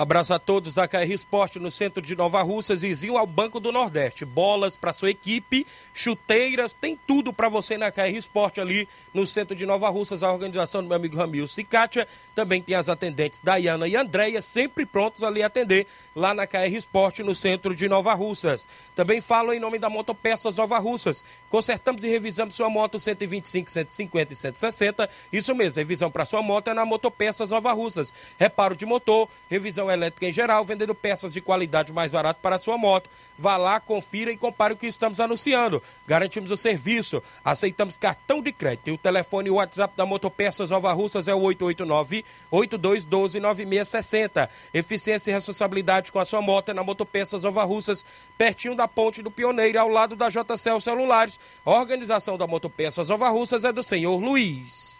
Abraço a todos da KR Esporte no centro de Nova Russas, vizinho ao Banco do Nordeste. Bolas para sua equipe, chuteiras, tem tudo para você na KR Esporte ali no centro de Nova Russas. A organização do meu amigo Ramil Cicatia. Também tem as atendentes Dayana e Andréia, sempre prontos ali atender lá na KR Esporte no centro de Nova Russas. Também falo em nome da Motopeças Nova Russas. Consertamos e revisamos sua moto 125, 150 e 160. Isso mesmo, revisão para sua moto é na Motopeças Nova Russas. Reparo de motor, revisão elétrica em geral, vendendo peças de qualidade mais barato para sua moto. Vá lá, confira e compare o que estamos anunciando. Garantimos o serviço, aceitamos cartão de crédito. E o telefone e o WhatsApp da Motopeças Nova Russas é o 889-8212-9660. Eficiência e responsabilidade com a sua moto é na Motopeças Nova Russas, pertinho da Ponte do Pioneiro, ao lado da JCL Celulares. A organização da Motopeças Nova Russas é do senhor Luiz.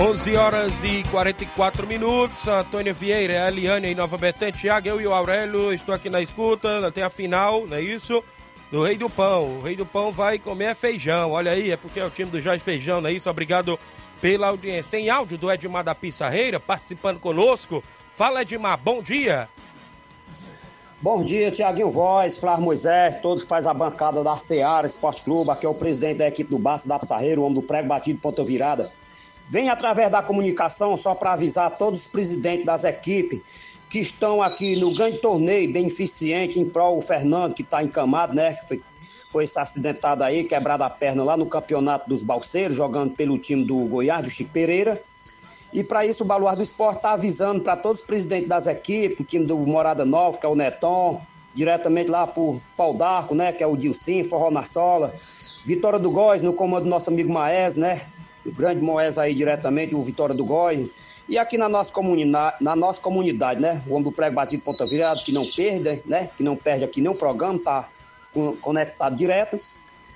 11 horas e 44 minutos. Antônia Vieira, Eliane Nova Betânia, Tiago, eu e o Aurélio, estou aqui na escuta, até a final, não é isso? Do Rei do Pão. O Rei do Pão vai comer feijão. Olha aí, é porque é o time do Jorge Feijão, não é isso? Obrigado pela audiência. Tem áudio do Edmar da Pissarreira participando conosco. Fala, Edmar, bom dia. Bom dia, Tiaguinho Voz, Flávio Moisés, todos que faz a bancada da Seara Esporte Clube. Aqui é o presidente da equipe do Baço da Pissarreira, o homem do prego batido, ponta virada. Vem através da comunicação só para avisar todos os presidentes das equipes que estão aqui no grande torneio beneficente em prol do Fernando, que está encamado, né? Foi, foi acidentado aí, quebrado a perna lá no campeonato dos Balseiros, jogando pelo time do Goiás, do Chico Pereira. E para isso o Baluar do Esporte está avisando para todos os presidentes das equipes, o time do Morada Nova, que é o Neton, diretamente lá por Pau d'Arco, né? Que é o Dilcim, Forró na Sola. Vitória do Góis, no comando do nosso amigo Maés, né? O grande Moés aí diretamente, o Vitória do Góis. E aqui na nossa comunidade, na nossa comunidade, né? O homem do prego batido ponta virada, que não perde, né? Que não perde aqui nenhum programa, tá conectado direto.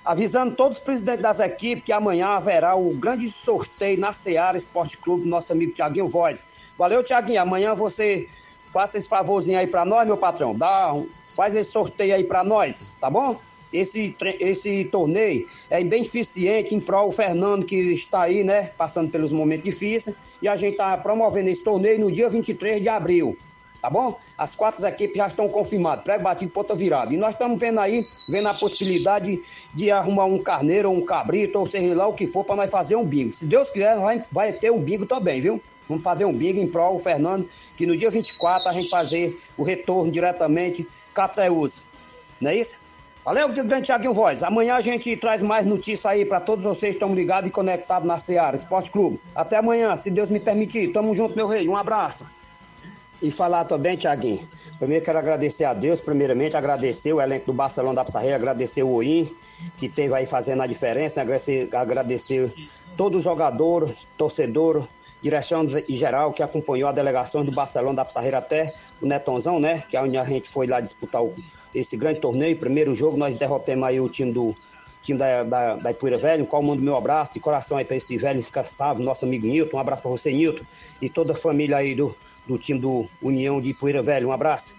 Avisando todos os presidentes das equipes que amanhã haverá o grande sorteio na Seara Esporte Clube do nosso amigo Tiaguinho Voz. Valeu, Tiaguinho. Amanhã você faça esse favorzinho aí para nós, meu patrão. Dá, faz esse sorteio aí para nós, tá bom? Esse, esse torneio é beneficente em prol do Fernando, que está aí, né, passando pelos momentos difíceis, e a gente está promovendo esse torneio no dia 23 de abril, tá bom? As quatro equipes já estão confirmadas, pré batido, ponta virada. E nós estamos vendo aí, vendo a possibilidade de, arrumar um carneiro, ou um cabrito, ou seja lá o que for, para nós fazer um bingo. Se Deus quiser, vai, vai ter um bingo também, viu? Vamos fazer um bingo em prol do Fernando, que no dia 24 a gente fazer o retorno diretamente Catreus. Não é isso? Valeu, grande Tiaguinho Voz. Amanhã a gente traz mais notícias aí para todos vocês que estão ligados e conectados na Seara Esporte Clube. Até amanhã, se Deus me permitir. Tamo junto, meu rei. Um abraço. E falar também, Tiaguinho. Primeiro quero agradecer a Deus, primeiramente agradecer o elenco do Barcelona da Pissarreira, agradecer o OIM, que teve aí fazendo a diferença, agradecer, agradecer todos os jogadores, torcedores, direção em geral que acompanhou a delegação do Barcelona da Pissarreira até o Netonzão, né? Que é onde a gente foi lá disputar o esse grande torneio. Primeiro jogo, nós derrotamos aí o time do time da, da, da Ipuira Velho, qual mando meu abraço de coração aí para esse velho salve, nosso amigo Nilton. Um abraço para você, Nilton, e toda a família aí do, do time do União de Ipuira Velho. Um abraço.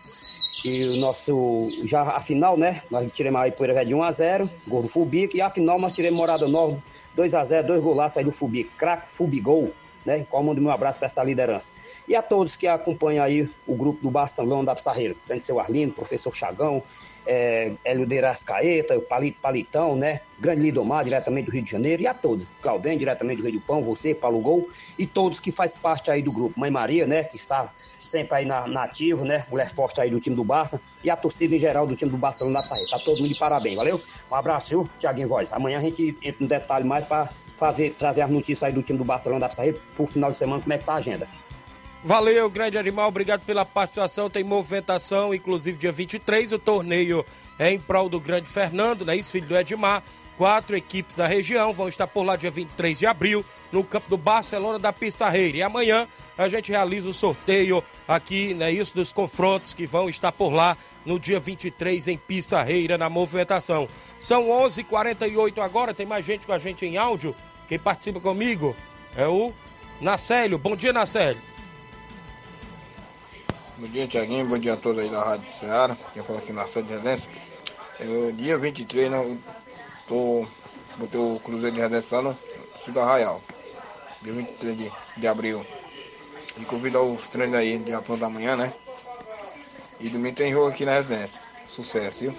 E o nosso, já a final, né? Nós tiramos a Ipuira Velho de 1x0, gol do Fubic, e a final nós tiramos Morada Nova 2x0, dois golaços aí do Fubic, craque Fubigol. Né? Qual mando meu abraço para essa liderança. E a todos que acompanham aí o grupo do Barcelona da Pissarreira, tem seu Arlindo, professor Chagão, é, Hélio de Rascaeta, o Palito Palitão, né? Grande Lidomar, diretamente do Rio de Janeiro, e a todos, Claudem, diretamente do Rio do Pão, você, Paulo Gol, e todos que faz parte aí do grupo. Mãe Maria, né? Que está sempre aí na, na ativa, né? Mulher forte aí do time do Barça, e a torcida em geral do time do Barcelona da Pissarreira. Tá todo mundo de parabéns, valeu? Um abraço, viu, Tiaguinho Voz. Amanhã a gente entra no detalhe mais para fazer, trazer as notícias aí do time do Barcelona da Pissarreira pro final de semana, como é que tá a agenda. Valeu, grande animal, obrigado pela participação. Tem movimentação, inclusive dia 23. O torneio é em prol do grande Fernando, né? Isso, filho do Edmar. Quatro equipes da região vão estar por lá dia 23 de abril, no campo do Barcelona da Pissarreira. E amanhã a gente realiza o sorteio aqui, né? Isso, dos confrontos que vão estar por lá no dia 23 em Pissarreira, na movimentação. São 11:48 h 48 agora, tem mais gente com a gente em áudio. Quem participa comigo é o Nacélio. Bom dia, Nacélio. Bom dia, Tiaguinho. Bom dia a todos aí da Rádio Ceará. Quem fala aqui na sede de Redenção. É, dia 23, né, tô, botei o Cruzeiro de Redenção no Cidade Arraial. Dia 23 de, de abril. E convidar os treinos aí de pronto da manhã, né? E domingo tem jogo aqui na residência. Sucesso, viu?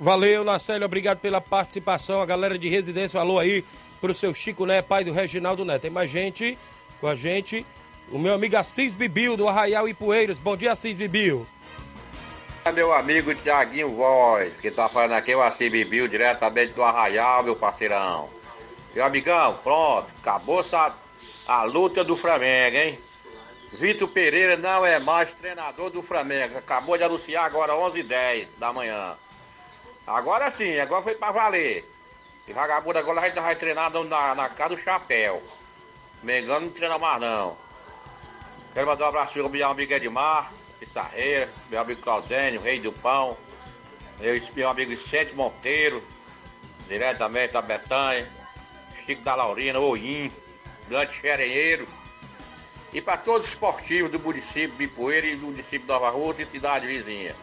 Valeu, Nacélio. Obrigado pela participação. A galera de residência, alô aí pro seu Chico, né? Pai do Reginaldo Neto. Tem mais gente com a gente. O meu amigo Assis Bibil, do Arraial Ipueiras. Bom dia, Assis Bibil. É meu amigo Tiaguinho Voz, que tá falando aqui, o Assis Bibil, diretamente do Arraial, meu parceirão. Meu amigão, pronto, acabou essa, a luta do Flamengo, hein? Vitor Pereira não é mais treinador do Flamengo. Acabou de anunciar agora 11h10 da manhã. Agora sim, agora foi pra valer. E vagabundo agora a gente vai treinar na, na casa do chapéu. Mengano não treina mais não. Quero mandar um abraço pro meu amigo Edmar, Pissarreira, meu amigo Claudênio, Rei do Pão, meu, meu amigo Vicente Monteiro, diretamente da Betanha, Chico da Laurina, Oim, Grande Xerenheiro, e para todos os esportivos do município de Poeira e do município de Nova Rússia e cidade vizinha.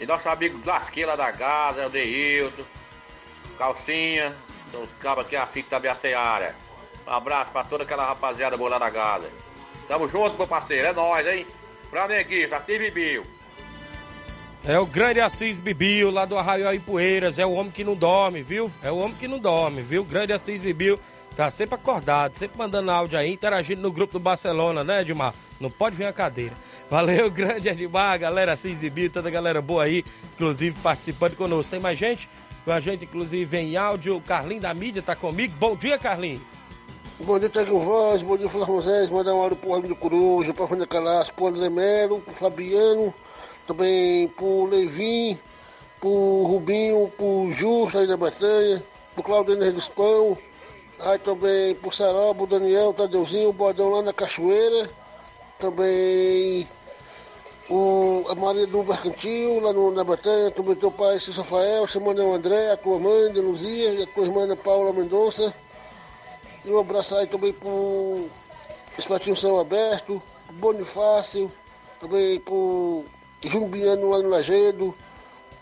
E nosso amigo Lasqueira da Gaza, o Deilton, Calcinha, são os cabos aqui, a FIC da Seara. Um abraço para toda aquela rapaziada boa lá da Gaza. Tamo junto, meu parceiro. É nóis, hein? Flamenguista, Assis Bibiu. É o grande Assis Bibiu, lá do Arraial Ipueiras. É o homem que não dorme, viu? É o homem que não dorme, viu? Grande Assis Bibiu. Tá sempre acordado, sempre mandando áudio aí, interagindo no grupo do Barcelona, né, Edmar? Não pode vir a cadeira. Valeu, grande Edmar, galera Assis Bibiu, toda a galera boa aí, inclusive participando conosco. Tem mais gente? Com a gente, inclusive, em áudio. O Carlinho da mídia tá comigo. Bom dia, Carlinho. Bom dia, Tiago Voz, bom dia, Flávio Moisés, mandar um áudio pro Ramiro Coruja, pra Fânia Calaço, pro André Melo, pro Fabiano, também pro Levin, pro Rubinho, pro Justo aí da Batanha, pro Claudio Henrique dos Pão, aí também pro Sarobo, Daniel, Tadeuzinho, o Bodão lá na Cachoeira, também o, a Maria do Mercantil, lá no, na Batanha, também teu pai, Cício Rafael, seu mano André, a tua mãe, Luzia, e a tua irmã Paula Mendonça, e um abraço aí também pro Espatinho São Aberto, Bonifácio, também pro Jumbiano lá no Lagedo,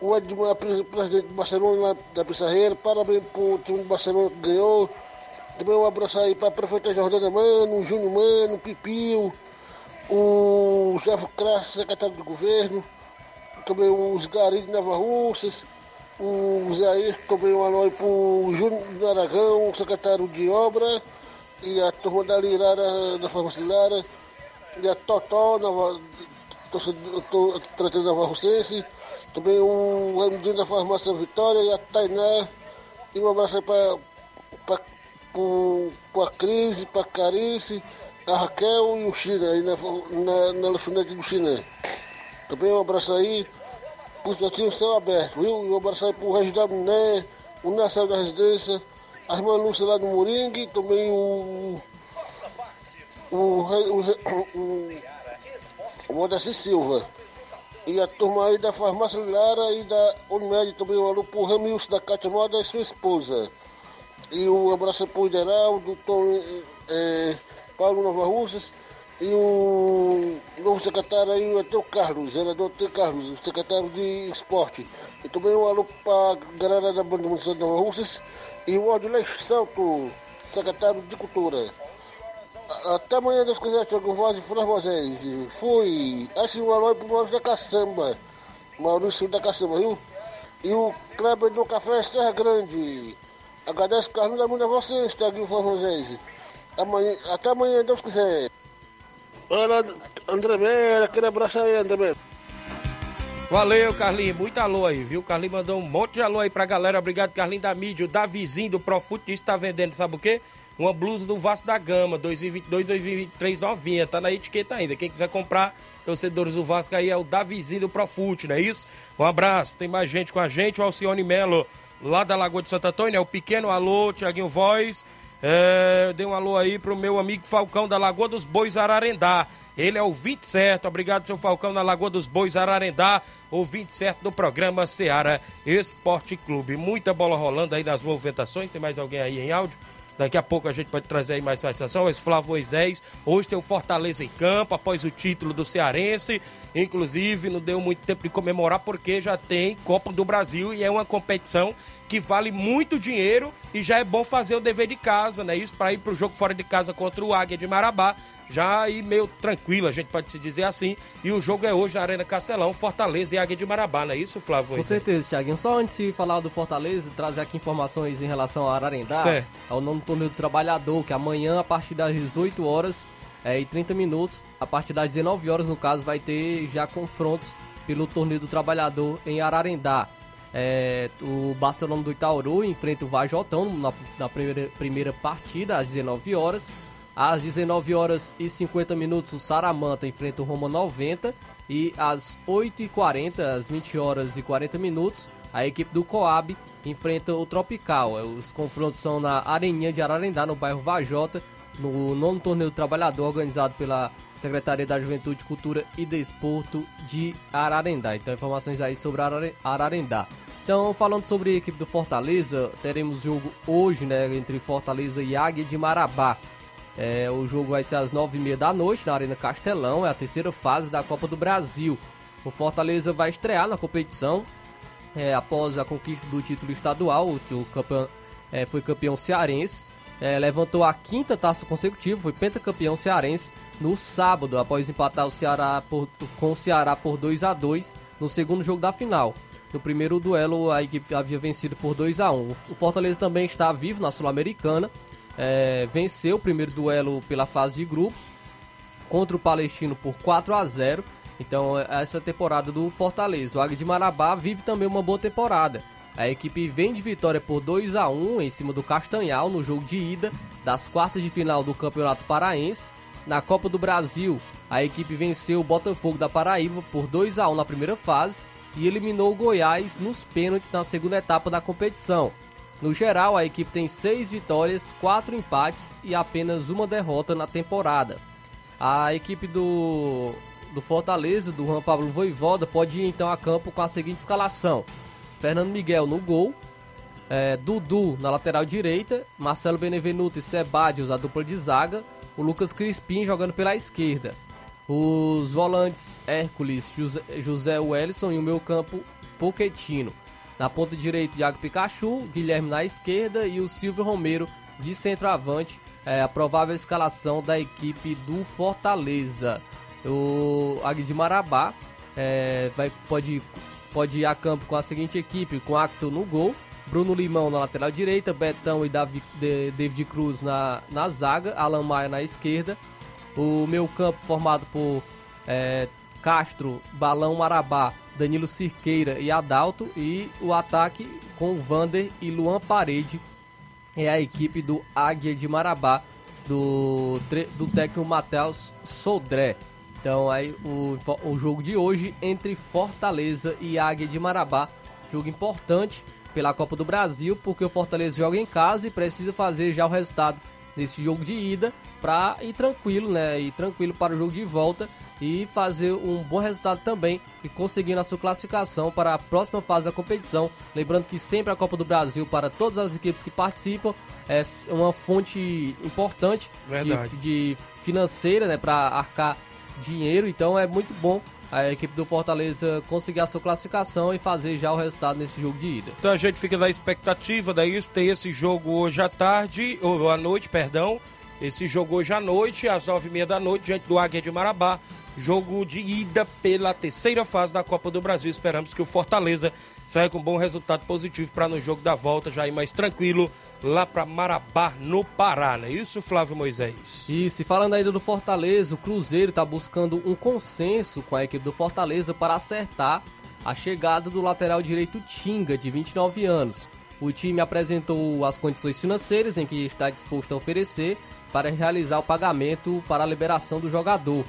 o Edmar, presidente do Barcelona lá da Pissarreira, parabéns pro time do Barcelona que ganhou. Também um abraço aí para a prefeita Jordana Mano, o Júnior Mano, o Pipio, o Jeff Crasso, secretário do governo, também os Garis de Nova Russas, o Zé também um alô para o Júnior Aragão, secretário de obra, e a turma da Lirara, da farmácia Lara, e a Totó, nova, tratando Nova Russense, também o Emdinho da farmácia Vitória e a Tainá, e um abraço para a Cris, para a Carice, a Raquel e o China, aí na, na, na do China. Também um abraço aí já tinha o céu aberto, viu? Um abraço aí pro Regis da Miné, o Marcelo da Residência, a irmã Lúcia lá do Moringue, também o. O, o, o, o Modessi Silva. E a turma aí da Farmácia Lara e da Unimed também, um alô pro Ramilson da Cátia Moda e sua esposa. E um abraço pro Ideraldo, Tom, é, Paulo Nova Russas e o novo secretário aí, o Teu Carlos, vereador Teu Carlos, o secretário de esporte. E também um alô para a galera da Banda Municipal de Nova Russas e o Odilei Santo, secretário de Cultura. Até amanhã, Deus quiser, Tiago Voz de Fras Moisés. Fui. Assim, um alô pro Maurício da Caçamba. Maurício da Caçamba, viu? E o Kleber do Café Serra Grande. Agradeço, Carlos, da a vocês, Tiago Voz Moisés. Amanhã, até amanhã, Deus quiser. Olha, André Mera, aquele abraço aí, André Mera. Valeu, Carlinhos. Muito alô aí, viu? Carlinhos mandou um monte de alô aí pra galera. Obrigado, Carlinhos da mídia. O Davizinho do Profute que tá vendendo, sabe o quê? Uma blusa do Vasco da Gama, 2022, 2023 novinha. Tá na etiqueta ainda. Quem quiser comprar, torcedores do Vasco aí é o Davizinho do Profute, não é isso? Um abraço. Tem mais gente com a gente. O Alcione Melo, lá da Lagoa de Santo Antônio. É o pequeno alô, Tiaguinho Voz. É, dei um alô aí pro meu amigo Falcão da Lagoa dos Bois Ararendá. Ele é o 20 certo. Obrigado, seu Falcão, na Lagoa dos Bois Ararendá. O 20 certo do programa Seara Esporte Clube. Muita bola rolando aí nas movimentações. Tem mais alguém aí em áudio? Daqui a pouco a gente pode trazer aí mais participação. Esse Flávio Moisés. Hoje tem o Fortaleza em campo, após o título do Cearense. Inclusive, não deu muito tempo de comemorar, porque já tem Copa do Brasil e é uma competição que vale muito dinheiro e já é bom fazer o dever de casa, né? Isso para ir para o jogo fora de casa contra o Águia de Marabá, já aí meio tranquilo, a gente pode se dizer assim. E o jogo é hoje na Arena Castelão, Fortaleza e Águia de Marabá, não é isso, Flávio? Com certeza, Thiaguinho. Só antes de falar do Fortaleza, trazer aqui informações em relação ao Ararendá, certo. ao nome do torneio do trabalhador, que amanhã, a partir das 18 horas é, e 30 minutos, a partir das 19 horas, no caso, vai ter já confrontos pelo torneio do trabalhador em Ararendá. É, o Barcelona do Itauru enfrenta o Vajotão na, na primeira, primeira partida, às 19 horas. Às 19 horas e 50 minutos, o Saramanta enfrenta o Roma 90. E às 8h40, às 20 horas e 40 minutos, a equipe do Coab enfrenta o Tropical. É, os confrontos são na Areninha de Ararendá, no bairro Vajota, no nono torneio do trabalhador organizado pela Secretaria da Juventude, Cultura e Desporto de Ararendá. Então, informações aí sobre Ararendá. Então, falando sobre a equipe do Fortaleza, teremos jogo hoje, né, entre Fortaleza e Águia de Marabá. É, o jogo vai ser às nove e meia da noite na Arena Castelão, é a terceira fase da Copa do Brasil. O Fortaleza vai estrear na competição é, após a conquista do título estadual, o, campeão, é, foi campeão cearense, é, levantou a quinta taça consecutiva, foi pentacampeão cearense no sábado, após empatar o Ceará por, com o Ceará por 2 a 2 no segundo jogo da final. No primeiro duelo, a equipe havia vencido por 2 a 1 O Fortaleza também está vivo na Sul-Americana. É, venceu o primeiro duelo pela fase de grupos contra o Palestino por 4 a 0 Então, essa temporada do Fortaleza. O Águia de Marabá vive também uma boa temporada. A equipe vem de vitória por 2 a 1 em cima do Castanhal no jogo de ida das quartas de final do Campeonato Paraense. Na Copa do Brasil, a equipe venceu o Botafogo da Paraíba por 2 a 1 na primeira fase e eliminou o Goiás nos pênaltis na segunda etapa da competição. No geral, a equipe tem seis vitórias, quatro empates e apenas uma derrota na temporada. A equipe do, do Fortaleza, do Juan Pablo Voivoda, pode ir então a campo com a seguinte escalação: Fernando Miguel no gol, é, Dudu na lateral direita, Marcelo Benevenuto e Sebadios a dupla de zaga, o Lucas Crispim jogando pela esquerda. Os volantes Hércules, José, Wellison e o meu campo Poquetino. Na ponta direita, Iago Pikachu, Guilherme na esquerda e o Silvio Romero de centroavante. É a provável escalação da equipe do Fortaleza. O Águia de Marabá é, vai, pode, pode ir a campo com a seguinte equipe: com Axel no gol, Bruno Limão na lateral direita, Betão e Davi, de, David Cruz na, na zaga, Alan Maia na esquerda, o meu campo formado por é, Castro, Balão Marabá, Danilo Cirqueira e Adalto. E o ataque com Vander e Luan Parede. É a equipe do Águia de Marabá, do, do técnico Matheus Sodré. Então aí o, o jogo de hoje entre Fortaleza e Águia de Marabá. Jogo importante pela Copa do Brasil, porque o Fortaleza joga em casa e precisa fazer já o resultado nesse jogo de ida para ir tranquilo, né? Ir tranquilo para o jogo de volta e fazer um bom resultado também e conseguir a sua classificação para a próxima fase da competição. Lembrando que sempre a Copa do Brasil para todas as equipes que participam é uma fonte importante de, de, financeira, né, para arcar dinheiro. Então é muito bom a equipe do Fortaleza conseguir a sua classificação e fazer já o resultado nesse jogo de ida. Então a gente fica na expectativa daí, tem esse jogo hoje à tarde, ou à noite, perdão, esse jogo hoje à noite, às nove e meia da noite, diante do Águia de Marabá. Jogo de ida pela terceira fase da Copa do Brasil. Esperamos que o Fortaleza saia com um bom resultado positivo para no jogo da volta já ir mais tranquilo lá para Marabá, no Pará, não é isso, Flávio Moisés? Isso, e falando ainda do Fortaleza, o Cruzeiro está buscando um consenso com a equipe do Fortaleza para acertar a chegada do lateral direito Tinga, de 29 anos. O time apresentou as condições financeiras em que está disposto a oferecer para realizar o pagamento para a liberação do jogador.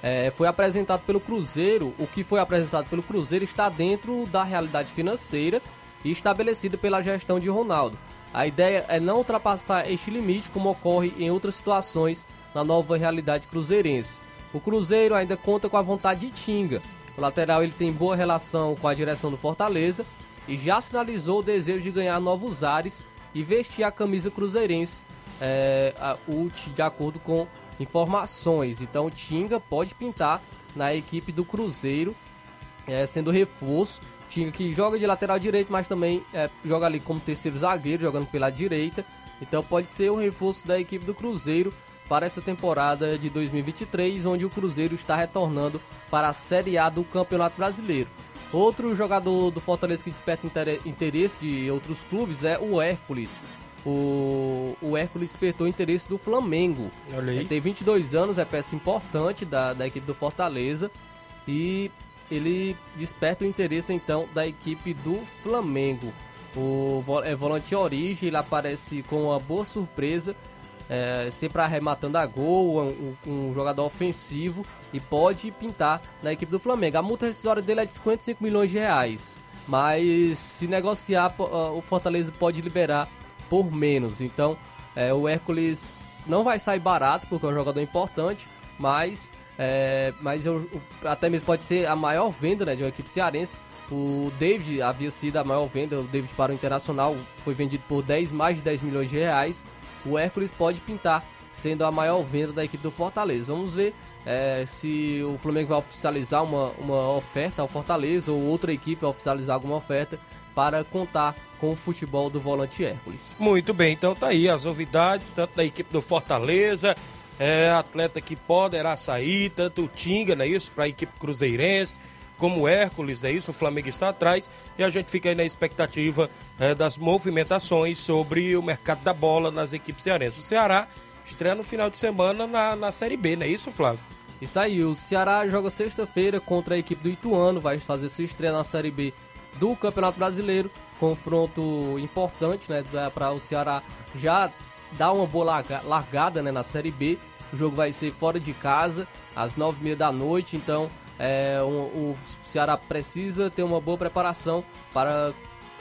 É, foi apresentado pelo Cruzeiro, o que foi apresentado pelo Cruzeiro está dentro da realidade financeira e estabelecida pela gestão de Ronaldo. A ideia é não ultrapassar este limite, como ocorre em outras situações na nova realidade cruzeirense. O Cruzeiro ainda conta com a vontade de Tinga. O lateral ele tem boa relação com a direção do Fortaleza e já sinalizou o desejo de ganhar novos ares e vestir a camisa cruzeirense, é, a, de acordo com informações. Então, Tinga pode pintar na equipe do Cruzeiro, é, sendo reforço. Tinga que joga de lateral direito, mas também é, joga ali como terceiro zagueiro, jogando pela direita. Então, pode ser um reforço da equipe do Cruzeiro para essa temporada de 2023, onde o Cruzeiro está retornando para a Série A do Campeonato Brasileiro. Outro jogador do Fortaleza que desperta interesse de outros clubes é o Hércules. O, o Hércules despertou interesse do Flamengo. Ele tem 22 anos, é peça importante da, da equipe do Fortaleza. E ele desperta o interesse então da equipe do Flamengo. O é volante origem, ele aparece com uma boa surpresa, é, sempre arrematando a gol, um, um, jogador ofensivo e pode pintar na equipe do Flamengo. A multa rescisória dele é de 55 milhões de reais, mas se negociar, o Fortaleza pode liberar por menos. Então, é, o Hércules não vai sair barato porque é um jogador importante, mas é, mas eu, até mesmo pode ser a maior venda né, de uma equipe cearense. O David havia sido a maior venda, o David para o Internacional foi vendido por 10, mais de 10 milhões de reais. O Hércules pode pintar sendo a maior venda da equipe do Fortaleza. Vamos ver é, se o Flamengo vai oficializar uma, uma oferta ao Fortaleza ou outra equipe vai oficializar alguma oferta para contar com o futebol do volante Hércules. Muito bem, então tá aí as novidades, tanto da equipe do Fortaleza, é, atleta que poderá sair, tanto o Tinga, não é isso, para a equipe cruzeirense, como o Hércules, é isso, o Flamengo está atrás, e a gente fica aí na expectativa é, das movimentações sobre o mercado da bola nas equipes cearenses. O Ceará estreia no final de semana na, na Série B, não é isso, Flávio? Isso aí, o Ceará joga sexta-feira contra a equipe do Ituano, vai fazer sua estreia na Série B do Campeonato Brasileiro. Confronto importante, né? Para o Ceará já dar uma boa largada né, na Série B. O jogo vai ser fora de casa, às nove e meia da noite. Então, é, um, o Ceará precisa ter uma boa preparação para,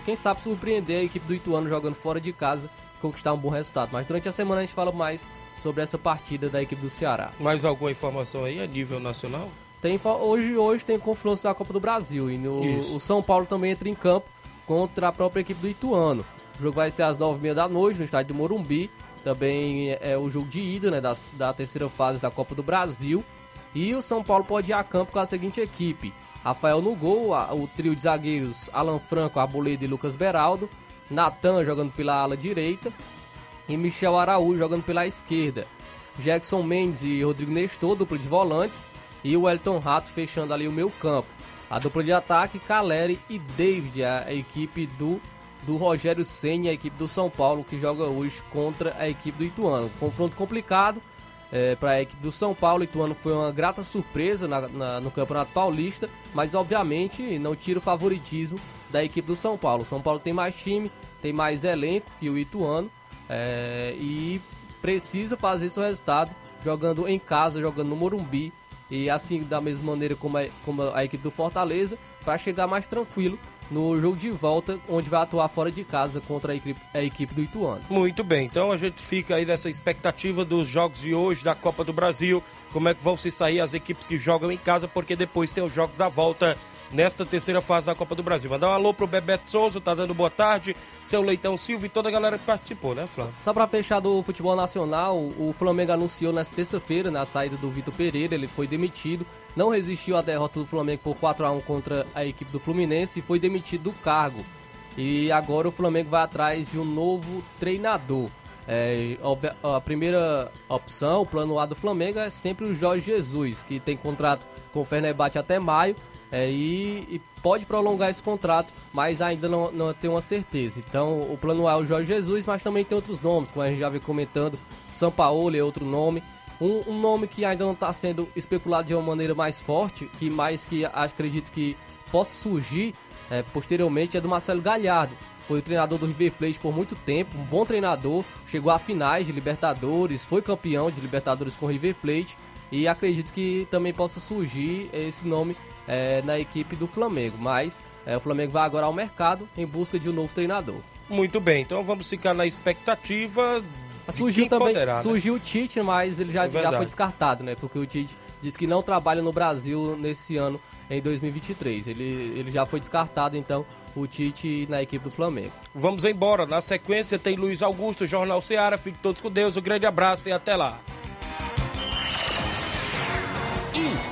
quem sabe, surpreender a equipe do Ituano jogando fora de casa e conquistar um bom resultado. Mas durante a semana a gente fala mais sobre essa partida da equipe do Ceará. Mais alguma informação aí a nível nacional? Tem, hoje, hoje tem confrontos da Copa do Brasil e no, o São Paulo também entra em campo contra a própria equipe do Ituano. O jogo vai ser às 9h30 da noite no estádio do Morumbi. Também é, é o jogo de ida né, da, da terceira fase da Copa do Brasil. E o São Paulo pode ir a campo com a seguinte equipe: Rafael no gol, o trio de zagueiros Alan Franco, Arboleda e Lucas Beraldo. Natan jogando pela ala direita. E Michel Araújo jogando pela esquerda. Jackson Mendes e Rodrigo Nestor, dupla de volantes e o Elton Rato fechando ali o meu campo. A dupla de ataque, Caleri e David, a, equipe do, do Rogério Senna, a equipe do São Paulo, que joga hoje contra a equipe do Ituano. Confronto complicado é, para a equipe do São Paulo. Ituano foi uma grata surpresa na, na, no Campeonato Paulista, mas obviamente não tira o favoritismo da equipe do São Paulo. O São Paulo tem mais time, tem mais elenco que o Ituano é, e precisa fazer seu resultado jogando em casa, jogando no Morumbi e assim da mesma maneira como a, como a equipe do Fortaleza, para chegar mais tranquilo no jogo de volta, onde vai atuar fora de casa contra a equipe, a equipe do Ituano. Muito bem, então a gente fica aí nessa expectativa dos jogos de hoje da Copa do Brasil, como é que vão se sair as equipes que jogam em casa, porque depois tem os jogos da volta nesta terceira fase da Copa do Brasil. Mandar um alô pro Bebeto Souza, tá dando boa tarde, seu Leitão Silva e toda a galera que participou, né, Flávio? Só para fechar do futebol nacional, o Flamengo anunciou nesta terça-feira, na saída do Vitor Pereira, ele foi demitido, não resistiu à derrota do Flamengo por 4 a 1 contra a equipe do Fluminense e foi demitido do cargo. E agora o Flamengo vai atrás de um novo treinador. É, a primeira opção, o plano A do Flamengo é sempre o Jorge Jesus, que tem contrato com o Fenerbahçe até maio é, e, e, pode prolongar esse contrato, mas ainda não, não tem uma certeza. Então, o plano A é o Jorge Jesus, mas também tem outros nomes, como a gente já vem comentando, São Paulo é outro nome. Um, um nome que ainda não está sendo especulado de uma maneira mais forte, que mais que acredito que possa surgir é, posteriormente, é do Marcelo Galhardo. Foi o treinador do River Plate por muito tempo, um bom treinador, chegou a finais de Libertadores, foi campeão de Libertadores com o River Plate e acredito que também possa surgir esse nome é, na equipe do Flamengo. Mas é, o Flamengo vai agora ao mercado em busca de um novo treinador. Muito bem, então vamos ficar na expectativa. Surgiu também, poderá, né? surgiu né? o Tite, mas ele já, é já foi descartado, né? Porque o Tite disse que não trabalha no Brasil nesse ano, em 2023. Ele, ele já foi descartado, então, o Tite na equipe do Flamengo. Vamos embora. Na sequência tem Luiz Augusto, Jornal Ceará. Fique todos com Deus. Um grande abraço e até lá.